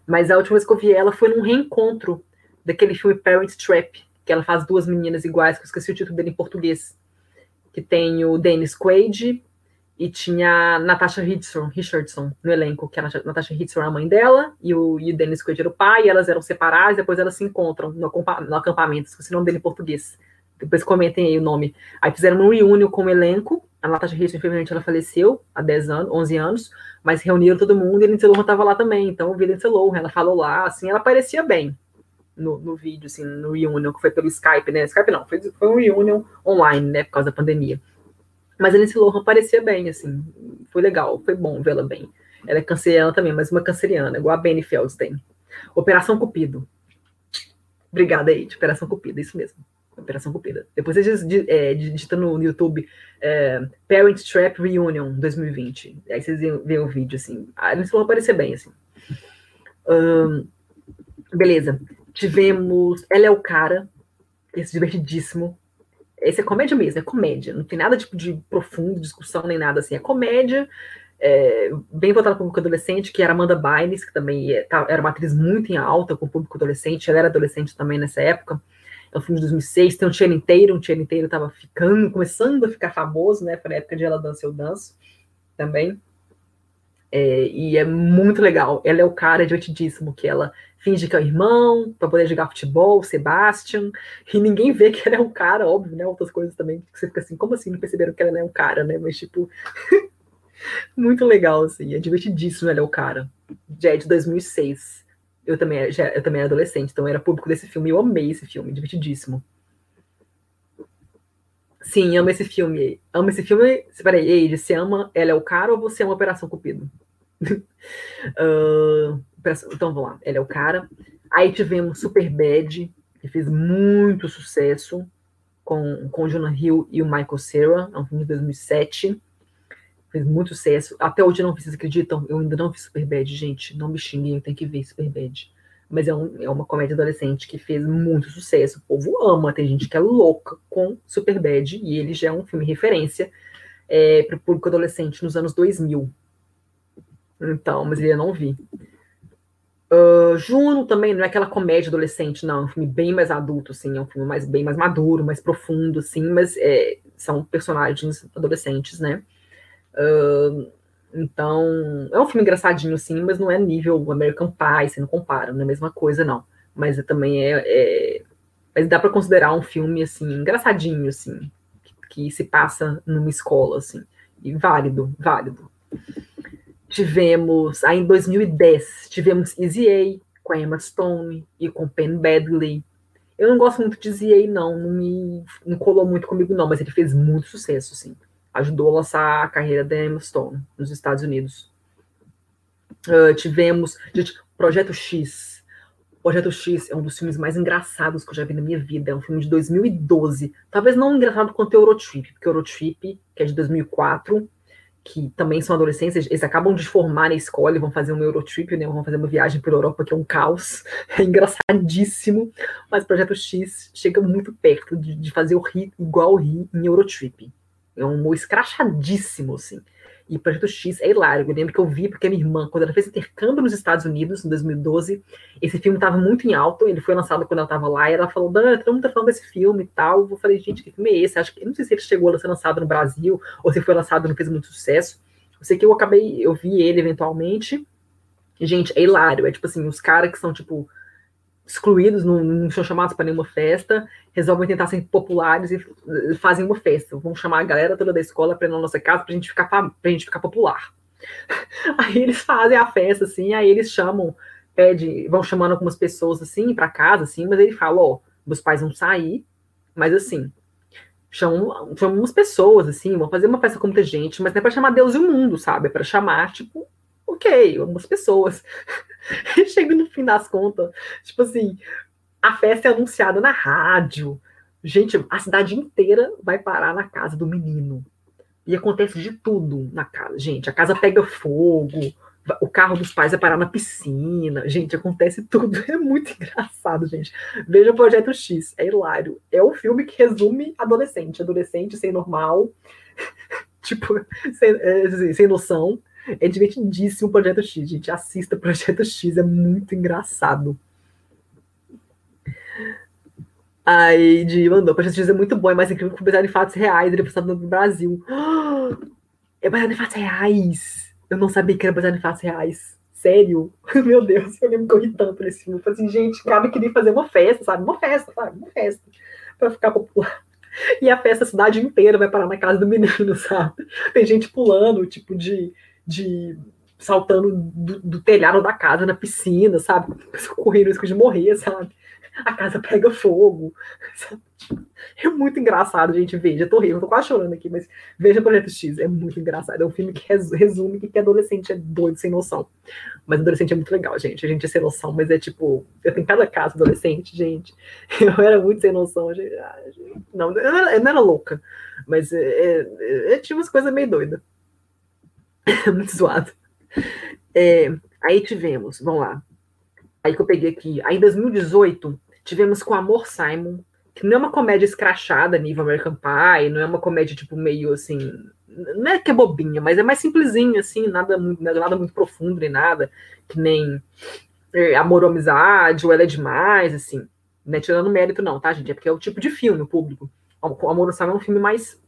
Mas a última vez que eu vi ela foi num reencontro daquele filme Parent Trap, que ela faz duas meninas iguais, que eu esqueci o título dele em português. Que tem o Dennis Quaid e tinha Natasha Richardson, Richardson no elenco, que a Natasha Richardson era a mãe dela, e o, e o Dennis Quaid era o pai, e elas eram separadas, depois elas se encontram no, no acampamento, esqueci o nome dele em português. Depois comentem aí o nome. Aí fizeram um reunião com o elenco, a Natasha Richardson, infelizmente, ela faleceu há 10 anos, 11 anos, mas reuniram todo mundo e Lindsay Lohan estava lá também, então a Lindsay Lohan, ela falou lá, assim, ela parecia bem no, no vídeo, assim, no reunião, que foi pelo Skype, né, Skype não, foi, foi um reunião online, né, por causa da pandemia. Mas a Lindsay Lohan parecia bem, assim. Foi legal, foi bom vê-la bem. Ela é canceriana também, mas uma canceriana, igual a Benny Feldstein. Operação Cupido. Obrigada, aí, Operação Cupido, isso mesmo. Operação Cupida. Depois você é, digita no YouTube é, Parent Trap Reunion 2020. Aí vocês veem o vídeo, assim. A Lohan parecia bem, assim. Beleza. Tivemos Ela é o Cara, esse divertidíssimo. Esse é comédia mesmo, é comédia. Não tem nada tipo de profundo, discussão, nem nada assim. É comédia, é, bem voltada para o público adolescente, que era Amanda Bynes, que também é, tá, era uma atriz muito em alta com o público adolescente. Ela era adolescente também nessa época. É um filme de 2006. Tem o Channing inteiro. O Channing inteiro estava ficando, começando a ficar famoso, né? Foi na época de Ela Dança Eu Danço também. É, e é muito legal. Ela é o cara divertidíssimo, que ela finge que é o irmão, para poder jogar futebol, Sebastian, e ninguém vê que ela é um cara, óbvio, né? Outras coisas também, que você fica assim, como assim não perceberam que ela é um cara, né? Mas, tipo, muito legal, assim, é divertidíssimo ela é o cara. Já é de 2006. Eu também, já, eu também era adolescente, então era público desse filme, e eu amei esse filme, divertidíssimo. Sim, amo esse filme. Amo esse filme. Peraí, Eide, você ama Ela é o cara ou você ama Operação Cupido? uh, então vamos lá. Ela é o cara. Aí tivemos Super Bad, que fez muito sucesso com, com o Jonah Hill e o Michael Cera. É um filme de 2007. Fez muito sucesso. Até hoje eu não vocês acreditam? Eu ainda não vi Super Bad, gente. Não me xinguem, eu tenho que ver Super Bad mas é, um, é, uma comédia adolescente que fez muito sucesso. O povo ama, tem gente que é louca com Superbad, e ele já é um filme referência é, para o público adolescente nos anos 2000. Então, mas eu não vi. Uh, Juno também não é aquela comédia adolescente, não, é um filme bem mais adulto, assim, é um filme mais, bem mais maduro, mais profundo, assim, mas é, são personagens adolescentes, né? Uh, então, é um filme engraçadinho, sim, mas não é nível American Pie, você não compara, não é a mesma coisa, não. Mas também é. é mas dá para considerar um filme, assim, engraçadinho, assim, que, que, se passa numa escola, assim. E válido, válido. Tivemos, aí em 2010, tivemos Easy A com a Emma Stone e com Penn Badley. Eu não gosto muito de Easy A, não, não me não colou muito comigo, não, mas ele fez muito sucesso, sim ajudou a lançar a carreira da Emma Stone nos Estados Unidos. Uh, tivemos, gente, Projeto X. Projeto X é um dos filmes mais engraçados que eu já vi na minha vida. É um filme de 2012. Talvez não engraçado quanto Eurotrip, porque Eurotrip, que é de 2004, que também são adolescentes, eles acabam de formar na escola e vão fazer um Eurotrip, né? Vão fazer uma viagem pela Europa, que é um caos. É engraçadíssimo. Mas Projeto X chega muito perto de, de fazer o rir igual o rir em Eurotrip. É um humor escrachadíssimo, assim. E Projeto X é hilário. Eu lembro que eu vi, porque minha irmã, quando ela fez intercâmbio nos Estados Unidos, em 2012, esse filme estava muito em alto, ele foi lançado quando ela estava lá, e ela falou, Dan, todo mundo tá falando desse filme e tal. Eu falei, gente, que filme é esse? Acho que, não sei se ele chegou a ser lançado no Brasil, ou se foi lançado e não fez muito sucesso. Eu sei que eu acabei, eu vi ele eventualmente. Gente, é hilário. É tipo assim, os caras que são, tipo, excluídos, não, não são chamados para nenhuma festa, resolvem tentar ser populares e fazem uma festa. Vão chamar a galera toda da escola para ir na nossa casa para a gente ficar gente ficar popular. Aí eles fazem a festa assim, aí eles chamam, pede, vão chamando algumas pessoas assim para casa assim, mas ele fala, ó, meus pais vão sair, mas assim, chamam, chamam umas pessoas assim, vão fazer uma festa com muita gente, mas não é para chamar Deus e o mundo, sabe? É para chamar tipo ok, algumas pessoas. E chega no fim das contas, tipo assim, a festa é anunciada na rádio. Gente, a cidade inteira vai parar na casa do menino. E acontece de tudo na casa. Gente, a casa pega fogo, o carro dos pais vai parar na piscina. Gente, acontece tudo. É muito engraçado, gente. Veja o Projeto X, é hilário. É o filme que resume adolescente. Adolescente sem normal, tipo, sem, é, sem noção. É divertidíssimo o Projeto X, gente. Assista Projeto X, é muito engraçado. Aí de mandou, Projeto X é muito bom, é mais incrível que baseado em fatos reais, ele é passado no Brasil. É baseado em fatos reais. Eu não sabia que era baseado em fatos reais. Sério? Meu Deus, eu lembro que eu ri tanto nesse filme. Eu falei assim, gente, cabe queria fazer uma festa, sabe? Uma festa, sabe? Uma festa. Pra ficar popular. E a festa, a cidade inteira vai parar na casa do menino, sabe? Tem gente pulando, tipo, de, de saltando do, do, telhado da casa na piscina, sabe? Correndo risco de morrer, sabe? A casa pega fogo. Sabe? É muito engraçado, gente. Veja, tô rindo, tô quase chorando aqui, mas veja Projeto X, é muito engraçado. É um filme que resume que adolescente é doido, sem noção. Mas adolescente é muito legal, gente. A gente é sem noção, mas é tipo, eu tenho cada caso adolescente, gente. Eu era muito sem noção. Gente, não, eu não, era, eu louca, mas é, é, é, tinha umas coisas meio doidas. muito zoado. É, aí tivemos, vamos lá. Aí que eu peguei aqui. Aí em 2018, tivemos com Amor Simon, que não é uma comédia escrachada nível American Pie, não é uma comédia tipo meio assim. Não é que é bobinha, mas é mais simplesinha, assim, nada nada muito profundo nem nada, que nem é, Amor ou Amizade, ou Ela é Demais, assim. Não é tirando mérito, não, tá, gente? É porque é o tipo de filme, o público. O Amor Simon é um filme mais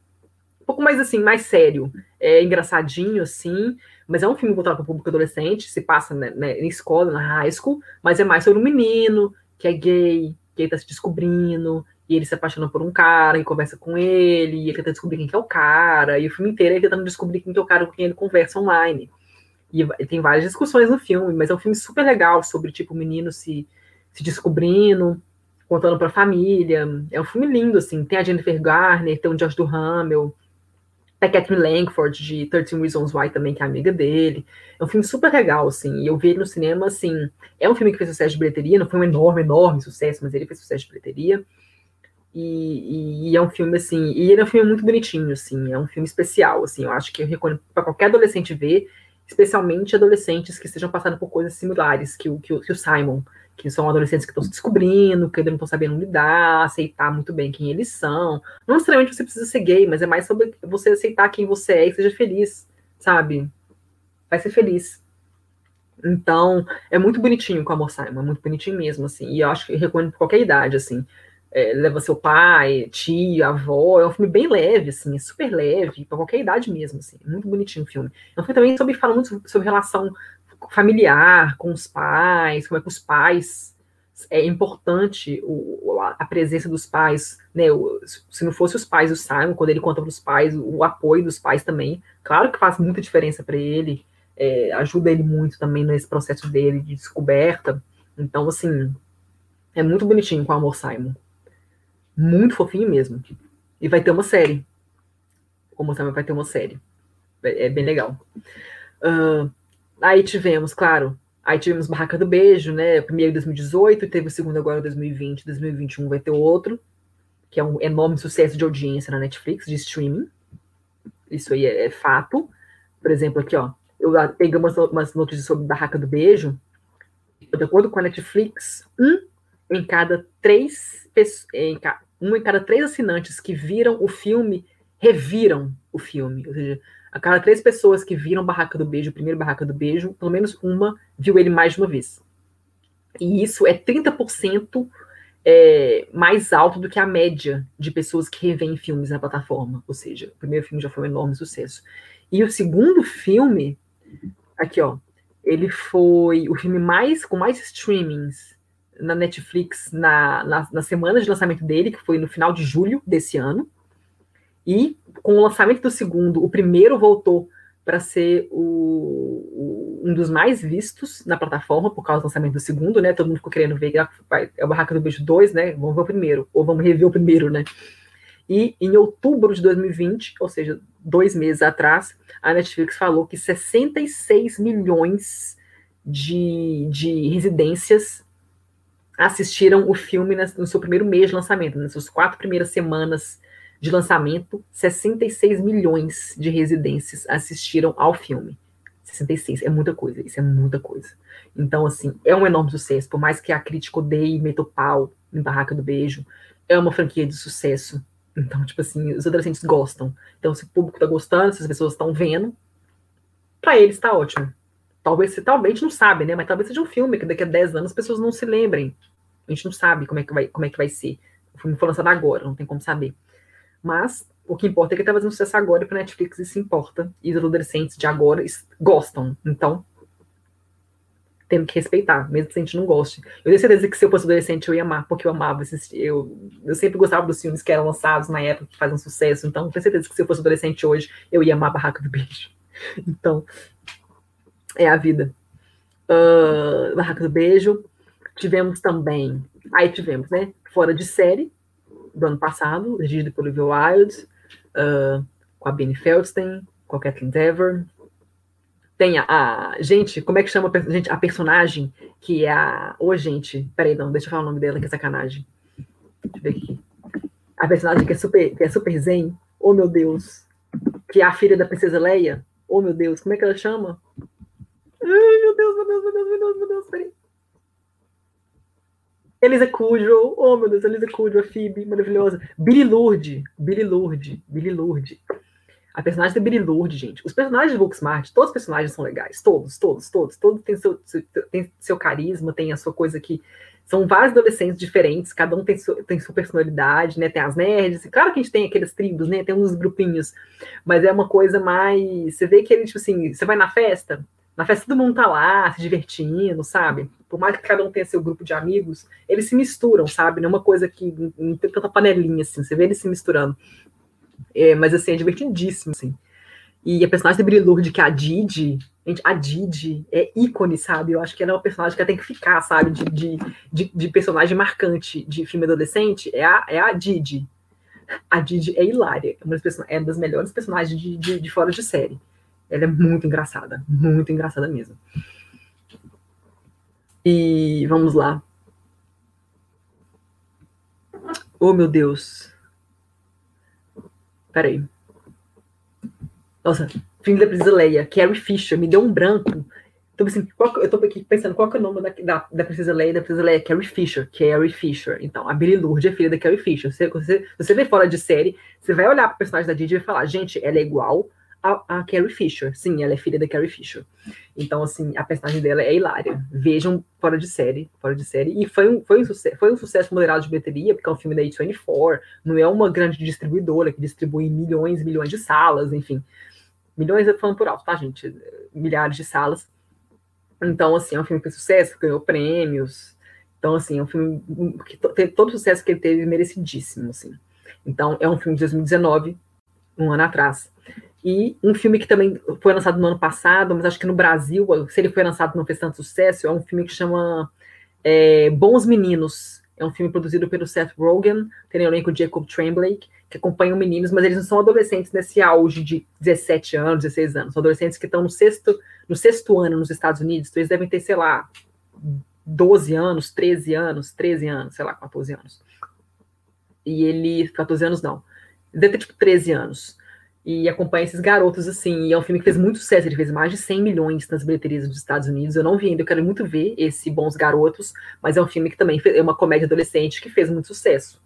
um pouco mais assim, mais sério. É engraçadinho, assim, mas é um filme voltado para o público adolescente, se passa né, né, em escola, na high school, mas é mais sobre um menino que é gay, que ele tá se descobrindo, e ele se apaixona por um cara e conversa com ele, e ele tenta descobrir quem que é o cara, e o filme inteiro é ele tentando descobrir quem que é o cara com quem ele conversa online. E tem várias discussões no filme, mas é um filme super legal sobre, tipo, o menino se, se descobrindo, contando para a família. É um filme lindo, assim. Tem a Jennifer Garner, tem o Josh Duhamel, a Catherine Langford, de 13 Reasons Why também, que é amiga dele. É um filme super legal, assim. E eu vi ele no cinema, assim. É um filme que fez sucesso de bilheteria, não foi um enorme, enorme sucesso, mas ele fez sucesso de bilheteria. E, e, e, é um filme assim, e ele é um filme muito bonitinho, assim, é um filme especial, assim, eu acho que eu recomendo para qualquer adolescente ver, especialmente adolescentes que estejam passando por coisas similares que o, que o, que o Simon, que são adolescentes que estão se descobrindo, que ainda não estão sabendo lidar, aceitar muito bem quem eles são. Não necessariamente você precisa ser gay, mas é mais sobre você aceitar quem você é e seja feliz, sabe? Vai ser feliz. Então, é muito bonitinho com a Amor é muito bonitinho mesmo, assim, e eu acho que recomendo por qualquer idade, assim é, leva seu pai, tia, avó. É um filme bem leve, assim, super leve, para qualquer idade mesmo, assim. Muito bonitinho o filme. É um filme também sobre, fala muito sobre relação familiar com os pais, como é que os pais é importante o, a presença dos pais, né? O, se não fosse os pais do Simon, quando ele conta para os pais, o apoio dos pais também, claro que faz muita diferença para ele, é, ajuda ele muito também nesse processo dele de descoberta. Então, assim, é muito bonitinho com o Amor Simon. Muito fofinho mesmo. E vai ter uma série. Como também vai ter uma série. É, é bem legal. Uh, aí tivemos, claro, aí tivemos Barraca do Beijo, né? Primeiro em 2018, teve o segundo agora em 2020, 2021 vai ter outro, que é um enorme sucesso de audiência na Netflix, de streaming. Isso aí é, é fato. Por exemplo, aqui, ó, eu peguei umas, umas notícias sobre Barraca do Beijo. De acordo com a Netflix, um em cada três em, um em cada três assinantes que viram o filme reviram o filme. Ou seja, a cada três pessoas que viram Barraca do Beijo, o primeiro Barraca do Beijo, pelo menos uma viu ele mais de uma vez. E isso é 30% é, mais alto do que a média de pessoas que revêem filmes na plataforma. Ou seja, o primeiro filme já foi um enorme sucesso. E o segundo filme, aqui ó, ele foi o filme mais com mais streamings na Netflix na, na, na, semana de lançamento dele, que foi no final de julho desse ano. E com o lançamento do segundo, o primeiro voltou para ser o, o, um dos mais vistos na plataforma por causa do lançamento do segundo, né? Todo mundo ficou querendo ver, é o Barraca do Beijo 2, né? Vamos ver o primeiro, ou vamos rever o primeiro, né? E em outubro de 2020, ou seja, dois meses atrás, a Netflix falou que 66 milhões de, de residências assistiram o filme no seu primeiro mês de lançamento, nas suas quatro primeiras semanas de lançamento, 66 milhões de residências assistiram ao filme. 66, é muita coisa, isso é muita coisa. Então, assim, é um enorme sucesso, por mais que a crítica odeie meta pau em Barraca do Beijo, é uma franquia de sucesso. Então, tipo assim, os adolescentes gostam. Então, se o público tá gostando, se as pessoas estão vendo, para eles tá ótimo. Talvez, talvez não sabe, né? Mas talvez seja um filme que daqui a 10 anos as pessoas não se lembrem a gente não sabe como é que vai, como é que vai ser. O filme foi lançado agora, não tem como saber. Mas o que importa é que está fazendo sucesso agora para Netflix e se importa. E os adolescentes de agora gostam. Então, temos que respeitar, mesmo se a gente não goste. Eu tenho certeza que se eu fosse adolescente eu ia amar, porque eu amava esses. Eu, eu sempre gostava dos filmes que eram lançados na época, que fazem sucesso. Então, tenho certeza que se eu fosse adolescente hoje, eu ia amar Barraca do Beijo. Então, é a vida. Uh, Barraca do Beijo. Tivemos também, aí tivemos, né, Fora de Série, do ano passado, dirigido pelo Olivia Wilde, uh, com a Benny Feldstein, com a Kathleen Dever. Tem a, a, Gente, como é que chama a, gente, a personagem que é a. Ô, oh, gente, peraí, não, deixa eu falar o nome dela, que é sacanagem. Deixa eu ver aqui. A personagem que é super, que é super zen, oh meu Deus. Que é a filha da princesa Leia. Oh meu Deus, como é que ela chama? Ai, meu Deus, meu Deus, meu Deus, meu Deus, meu Deus, peraí. Elisa Kudrow, oh meu Deus, Elisa Kudrow, a Phoebe, maravilhosa. Billy Lourdes, Billy Lourdes, Billy Lourdes. A personagem da Billy Lourdes, gente. Os personagens de Booksmart, todos os personagens são legais. Todos, todos, todos. Todos têm seu, tem seu carisma, tem a sua coisa que. São vários adolescentes diferentes, cada um tem, tem sua personalidade, né? Tem as nerds. Claro que a gente tem aqueles tribos, né? Tem uns grupinhos. Mas é uma coisa mais. Você vê que ele, tipo assim, você vai na festa, na festa todo mundo tá lá, se divertindo, sabe? Por mais que cada um tenha seu grupo de amigos, eles se misturam, sabe? Não é uma coisa que não tem tanta panelinha, assim, você vê eles se misturando. É, mas, assim, é divertidíssimo, assim. E a personagem da Brilurde, que é a Didi, Gente, a Didi é ícone, sabe? Eu acho que ela é uma personagem que tem que ficar, sabe? De, de, de, de, personagem marcante de filme adolescente. É a, é a Didi. A Didi é hilária. É uma das, é uma das melhores personagens de, de, de fora de série. Ela é muito engraçada. Muito engraçada mesmo. E vamos lá. Oh, meu Deus. Peraí. Nossa, filme da Princesa Leia, Carrie Fisher, me deu um branco. Então, assim, qual, eu tô aqui pensando qual é o nome da, da, da Leia, da Princesa Leia, Carrie Fisher, Carrie Fisher. Então, a Billy Lourdes é filha da Carrie Fisher. Você, você, você vê fora de série, você vai olhar pro personagem da Didi e vai falar, gente, ela é igual a, a, Carrie Fisher. Sim, ela é filha da Carrie Fisher. Então, assim, a personagem dela é hilária. Vejam fora de série, fora de série. E foi um, foi um, sucesso, foi um sucesso moderado de bilheteria, porque é um filme da A24, não é uma grande distribuidora que distribui milhões e milhões de salas, enfim. Milhões eu falando por alto, tá, gente? Milhares de salas. Então, assim, é um filme que fez sucesso, ganhou prêmios. Então, assim, é um filme que tem todo o sucesso que ele teve merecidíssimo, assim. Então, é um filme de 2019, um ano atrás. E um filme que também foi lançado no ano passado, mas acho que no Brasil, se ele foi lançado não fez tanto sucesso, é um filme que chama é, Bons Meninos. É um filme produzido pelo Seth Rogen, tem o elenco Jacob Tremblay, que acompanham meninos, mas eles não são adolescentes nesse auge de 17 anos, 16 anos. São adolescentes que estão no sexto, no sexto ano nos Estados Unidos, então eles devem ter, sei lá, 12 anos, 13 anos, 13 anos, sei lá, 14 anos. E ele, 14 anos não, deve ter tipo 13 anos e acompanha esses garotos, assim, e é um filme que fez muito sucesso, ele fez mais de 100 milhões nas bilheterias dos Estados Unidos, eu não vi ainda, eu quero muito ver esse Bons Garotos, mas é um filme que também é uma comédia adolescente que fez muito sucesso.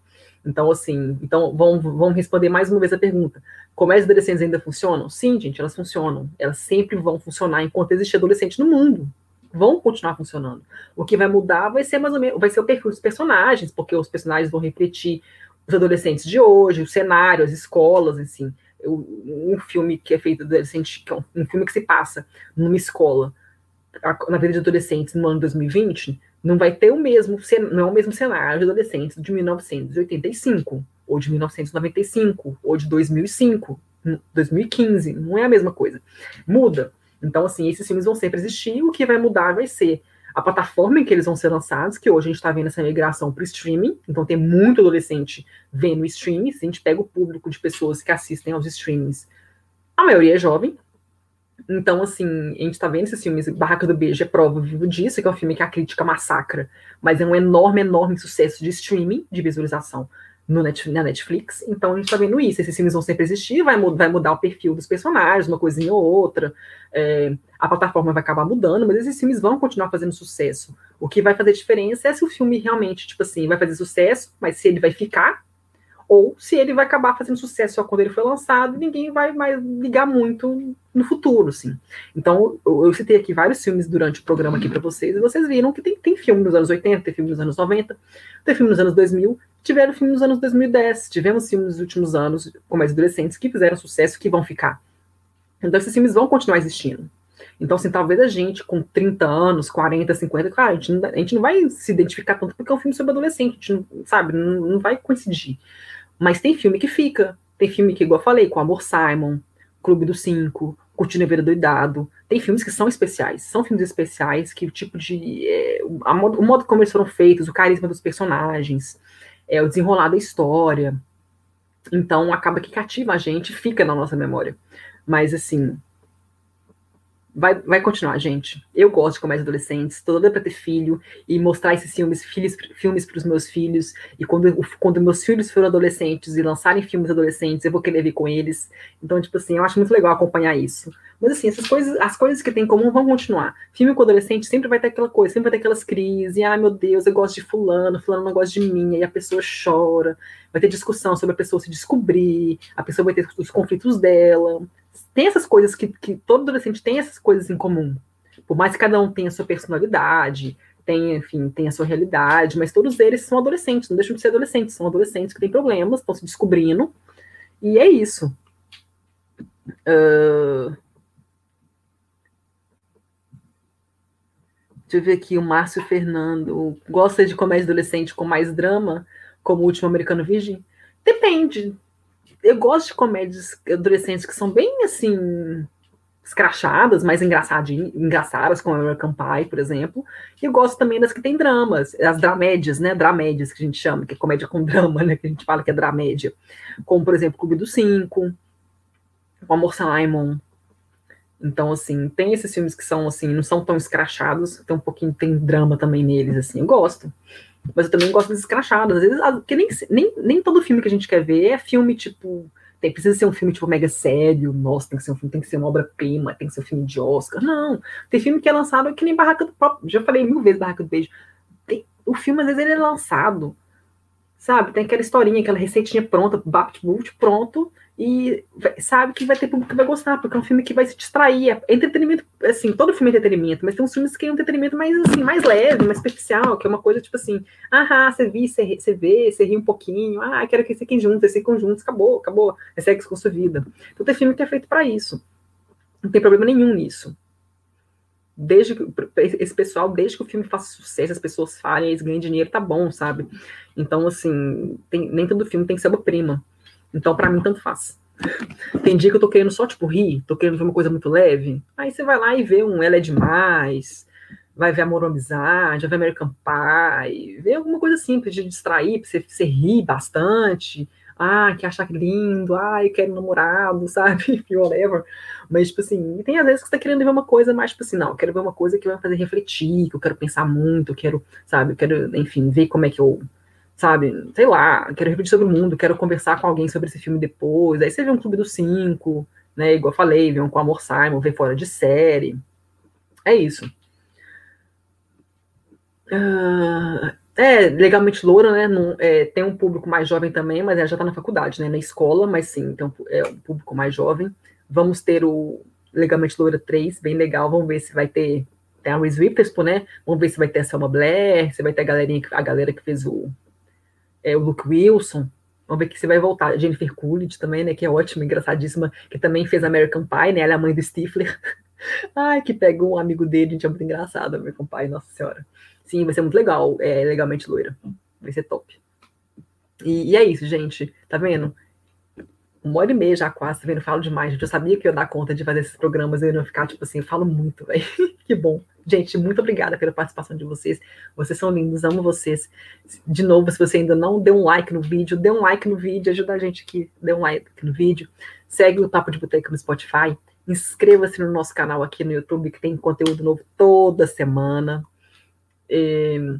Então, assim, então vamos, vamos responder mais uma vez a pergunta. Comédias adolescentes ainda funcionam? Sim, gente, elas funcionam. Elas sempre vão funcionar enquanto existe adolescente no mundo. Vão continuar funcionando. O que vai mudar vai ser mais ou menos, vai ser o perfil dos personagens, porque os personagens vão refletir os adolescentes de hoje, o cenário, as escolas, assim um filme que é feito adolescente, que é um filme que se passa numa escola na vida de adolescentes no ano 2020, não vai ter o mesmo, não é o mesmo cenário de adolescentes de 1985, ou de 1995, ou de 2005, 2015, não é a mesma coisa. Muda. Então, assim, esses filmes vão sempre existir, o que vai mudar vai ser a plataforma em que eles vão ser lançados, que hoje a gente está vendo essa migração para o streaming, então tem muito adolescente vendo streaming, se a gente pega o público de pessoas que assistem aos streamings, a maioria é jovem, então, assim, a gente está vendo esses filmes, Barraca do Beijo é prova viva disso, que é um filme que a crítica massacra, mas é um enorme, enorme sucesso de streaming, de visualização Net, na Netflix. Então a gente tá vendo isso. Esses filmes vão sempre existir, vai, vai mudar o perfil dos personagens, uma coisinha ou outra. É, a plataforma vai acabar mudando, mas esses filmes vão continuar fazendo sucesso. O que vai fazer diferença é se o filme realmente, tipo assim, vai fazer sucesso, mas se ele vai ficar, ou se ele vai acabar fazendo sucesso só quando ele foi lançado, ninguém vai mais ligar muito no futuro, assim. Então, eu, eu citei aqui vários filmes durante o programa aqui para vocês, e vocês viram que tem, tem filme nos anos 80, tem filme nos anos 90, tem filme nos anos 2000, tiveram filme nos anos 2010, tivemos filmes nos últimos anos, com mais adolescentes, que fizeram sucesso, que vão ficar. Então, esses filmes vão continuar existindo. Então, assim, talvez a gente, com 30 anos, 40, 50, claro, a gente não, a gente não vai se identificar tanto porque é um filme sobre adolescente, a gente não, sabe, não, não vai coincidir. Mas tem filme que fica. Tem filme que, igual eu falei, com Amor Simon, Clube dos Cinco, Curtindo a Vida Doidado. Tem filmes que são especiais. São filmes especiais que o tipo de. É, modo, o modo como eles foram feitos, o carisma dos personagens, é, o desenrolar da história. Então acaba que cativa a gente, fica na nossa memória. Mas assim, vai, vai continuar, gente. Eu gosto de comédias adolescentes, tô doida pra ter filho e mostrar esses filmes, filhos, filmes pros meus filhos. E quando, quando meus filhos forem adolescentes e lançarem filmes adolescentes, eu vou querer ver com eles. Então, tipo assim, eu acho muito legal acompanhar isso. Mas assim, essas coisas, as coisas que tem em comum vão continuar. Filme com adolescente sempre vai ter aquela coisa, sempre vai ter aquelas crises. Ai, meu Deus, eu gosto de fulano, fulano não gosta de mim, e a pessoa chora. Vai ter discussão sobre a pessoa se descobrir, a pessoa vai ter os conflitos dela tem essas coisas que, que todo adolescente tem essas coisas em comum. Por mais que cada um tenha a sua personalidade, tem, enfim, tem a sua realidade, mas todos eles são adolescentes, não deixam de ser adolescentes, são adolescentes que têm problemas, estão se descobrindo, e é isso. Uh... Deixa eu ver aqui, o Márcio Fernando gosta de comédia adolescente com mais drama, como o último Americano Virgem? Depende eu gosto de comédias adolescentes que são bem assim escrachadas, mais engraçadinhas, engraçadas, como American Pie, por exemplo. E eu gosto também das que tem dramas, as dramédias, né? Dramédias que a gente chama, que é comédia com drama, né? Que a gente fala que é dramédia. Como, por exemplo, Clube dos Cinco, O Amor Simon. Então, assim, tem esses filmes que são, assim, não são tão escrachados, tem um pouquinho, tem drama também neles, assim, eu gosto. Mas eu também gosto dos escrachados. Às vezes, porque nem, nem, nem todo filme que a gente quer ver é filme, tipo, tem, precisa ser um filme, tipo, mega sério, nossa, tem que ser um filme, tem que ser uma obra-prima, tem que ser um filme de Oscar. Não, tem filme que é lançado que nem Barraca do Próprio, já falei mil vezes Barraca do Beijo. Tem, o filme, às vezes, ele é lançado, sabe? Tem aquela historinha, aquela receitinha pronta, Bapt pronto, e sabe que vai ter público que vai gostar, porque é um filme que vai se distrair. É entretenimento, assim, todo filme é entretenimento, mas tem uns filmes que é um entretenimento mais assim, mais leve, mais superficial, que é uma coisa tipo assim, ah, você viu, você, vê, você ri um pouquinho, ah, quero que vocês fiquem juntos, vocês ficam juntos, acabou, acabou, segue com sua vida. Então tem filme que é feito para isso. Não tem problema nenhum nisso. Desde que esse pessoal, desde que o filme faça sucesso, as pessoas falem, eles ganham dinheiro, tá bom, sabe? Então, assim, tem, nem todo filme tem que ser uma prima então, para mim, tanto faz. Tem dia que eu tô querendo só, tipo, rir, tô querendo ver uma coisa muito leve. Aí você vai lá e vê um Ela é Demais, vai ver Amor ou Amizade, vai ver American Pie, vê alguma coisa simples de distrair, pra você, você rir bastante. Ah, que achar lindo, ah, eu quero namorado, sabe? Whatever. Mas, tipo assim, tem às vezes que você tá querendo ver uma coisa mais, tipo assim, não, eu quero ver uma coisa que vai fazer refletir, que eu quero pensar muito, eu quero, sabe, eu quero, enfim, ver como é que eu sabe, sei lá, quero repetir sobre o mundo, quero conversar com alguém sobre esse filme depois. Aí você vê um Clube dos Cinco, né? Igual eu falei, vê um com Amor Simon, vê fora de série. É isso. Uh, é, legalmente loura, né? Não, é, tem um público mais jovem também, mas ela já está na faculdade, né? Na escola, mas sim, então é um público mais jovem. Vamos ter o Legalmente Loura 3, bem legal. Vamos ver se vai ter. Tem a Reese Witherspoon, né? Vamos ver se vai ter a Selma Blair, se vai ter a galerinha, a galera que fez o é, o Luke Wilson, vamos ver que você vai voltar. Jennifer Coolidge também, né, que é ótima, engraçadíssima, que também fez American Pie, né, ela é a mãe do Stifler. Ai, que pega um amigo dele, gente, é muito engraçado, American Pie, nossa senhora. Sim, vai ser muito legal, é legalmente loira, vai ser top. E, e é isso, gente, tá vendo? Uma hora e meia já quase, tá vendo? Falo demais, gente. Eu sabia que eu ia dar conta de fazer esses programas, eu ia ficar, tipo assim, eu falo muito, velho. que bom. Gente, muito obrigada pela participação de vocês. Vocês são lindos, amo vocês. De novo, se você ainda não deu um like no vídeo, dê um like no vídeo, ajuda a gente aqui, dê um like no vídeo. Segue o Papo de Boteco no Spotify. Inscreva-se no nosso canal aqui no YouTube, que tem conteúdo novo toda semana. E...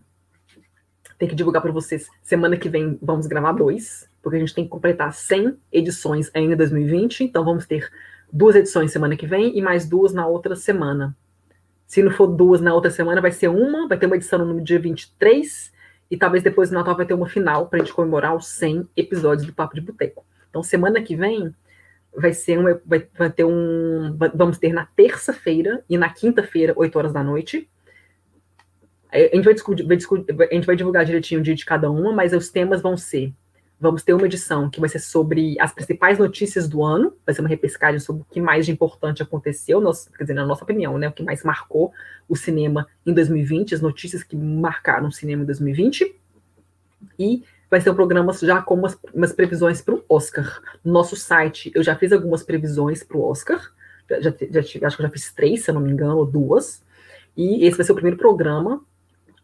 Tem que divulgar para vocês. Semana que vem vamos gravar dois porque a gente tem que completar 100 edições ainda em 2020, então vamos ter duas edições semana que vem e mais duas na outra semana. Se não for duas na outra semana, vai ser uma, vai ter uma edição no dia 23, e talvez depois do Natal vai ter uma final para a gente comemorar os 100 episódios do Papo de Boteco. Então, semana que vem vai ser uma, vai, vai ter um, vamos ter na terça-feira e na quinta-feira, 8 horas da noite. A gente vai, discutir, vai discutir, a gente vai divulgar direitinho o dia de cada uma, mas os temas vão ser Vamos ter uma edição que vai ser sobre as principais notícias do ano, vai ser uma repescagem sobre o que mais de importante aconteceu, quer dizer, na nossa opinião, né, o que mais marcou o cinema em 2020, as notícias que marcaram o cinema em 2020. E vai ser um programa já com umas, umas previsões para o Oscar. No nosso site, eu já fiz algumas previsões para o Oscar, já, já, acho que eu já fiz três, se eu não me engano, ou duas. E esse vai ser o primeiro programa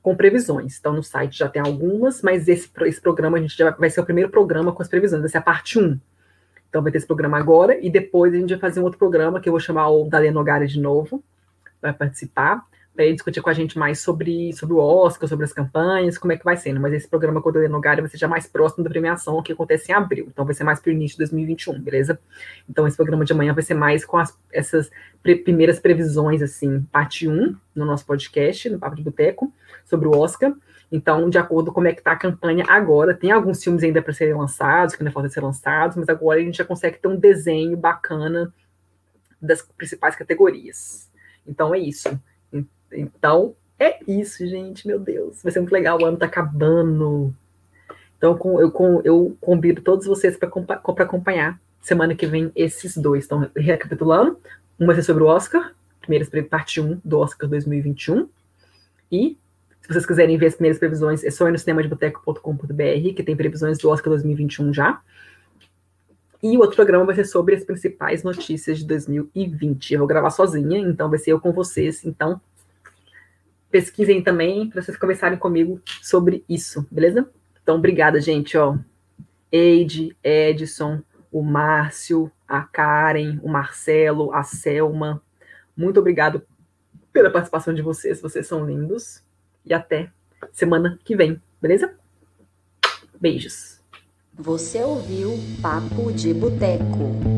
com previsões. Então, no site já tem algumas, mas esse, esse programa a gente já vai ser o primeiro programa com as previsões, vai ser a parte 1. Então, vai ter esse programa agora, e depois a gente vai fazer um outro programa que eu vou chamar o Daleno Nogari de novo, vai participar para ele discutir com a gente mais sobre, sobre o Oscar, sobre as campanhas, como é que vai sendo. Mas esse programa com o Delano Gari vai ser já mais próximo da premiação, que acontece em abril. Então vai ser mais para o início de 2021, beleza? Então esse programa de amanhã vai ser mais com as, essas pre primeiras previsões, assim, parte 1 no nosso podcast, no Papo de Boteco, sobre o Oscar. Então, de acordo com como é que está a campanha agora, tem alguns filmes ainda para serem lançados, que ainda faltam ser lançados, mas agora a gente já consegue ter um desenho bacana das principais categorias. Então é isso. Então, é isso, gente. Meu Deus. Vai ser muito legal. O ano tá acabando. Então, eu, eu convido todos vocês para acompanhar semana que vem esses dois. Então, recapitulando: um vai ser sobre o Oscar, primeira parte 1 do Oscar 2021. E, se vocês quiserem ver as primeiras previsões, é só ir no cinemadeboteco.com.br, que tem previsões do Oscar 2021 já. E o outro programa vai ser sobre as principais notícias de 2020. Eu vou gravar sozinha, então vai ser eu com vocês. Então, pesquisem também para vocês conversarem comigo sobre isso, beleza? Então, obrigada, gente. Ó, Eide, Edson, o Márcio, a Karen, o Marcelo, a Selma. Muito obrigado pela participação de vocês. Vocês são lindos. E até semana que vem, beleza? Beijos. Você ouviu Papo de Boteco.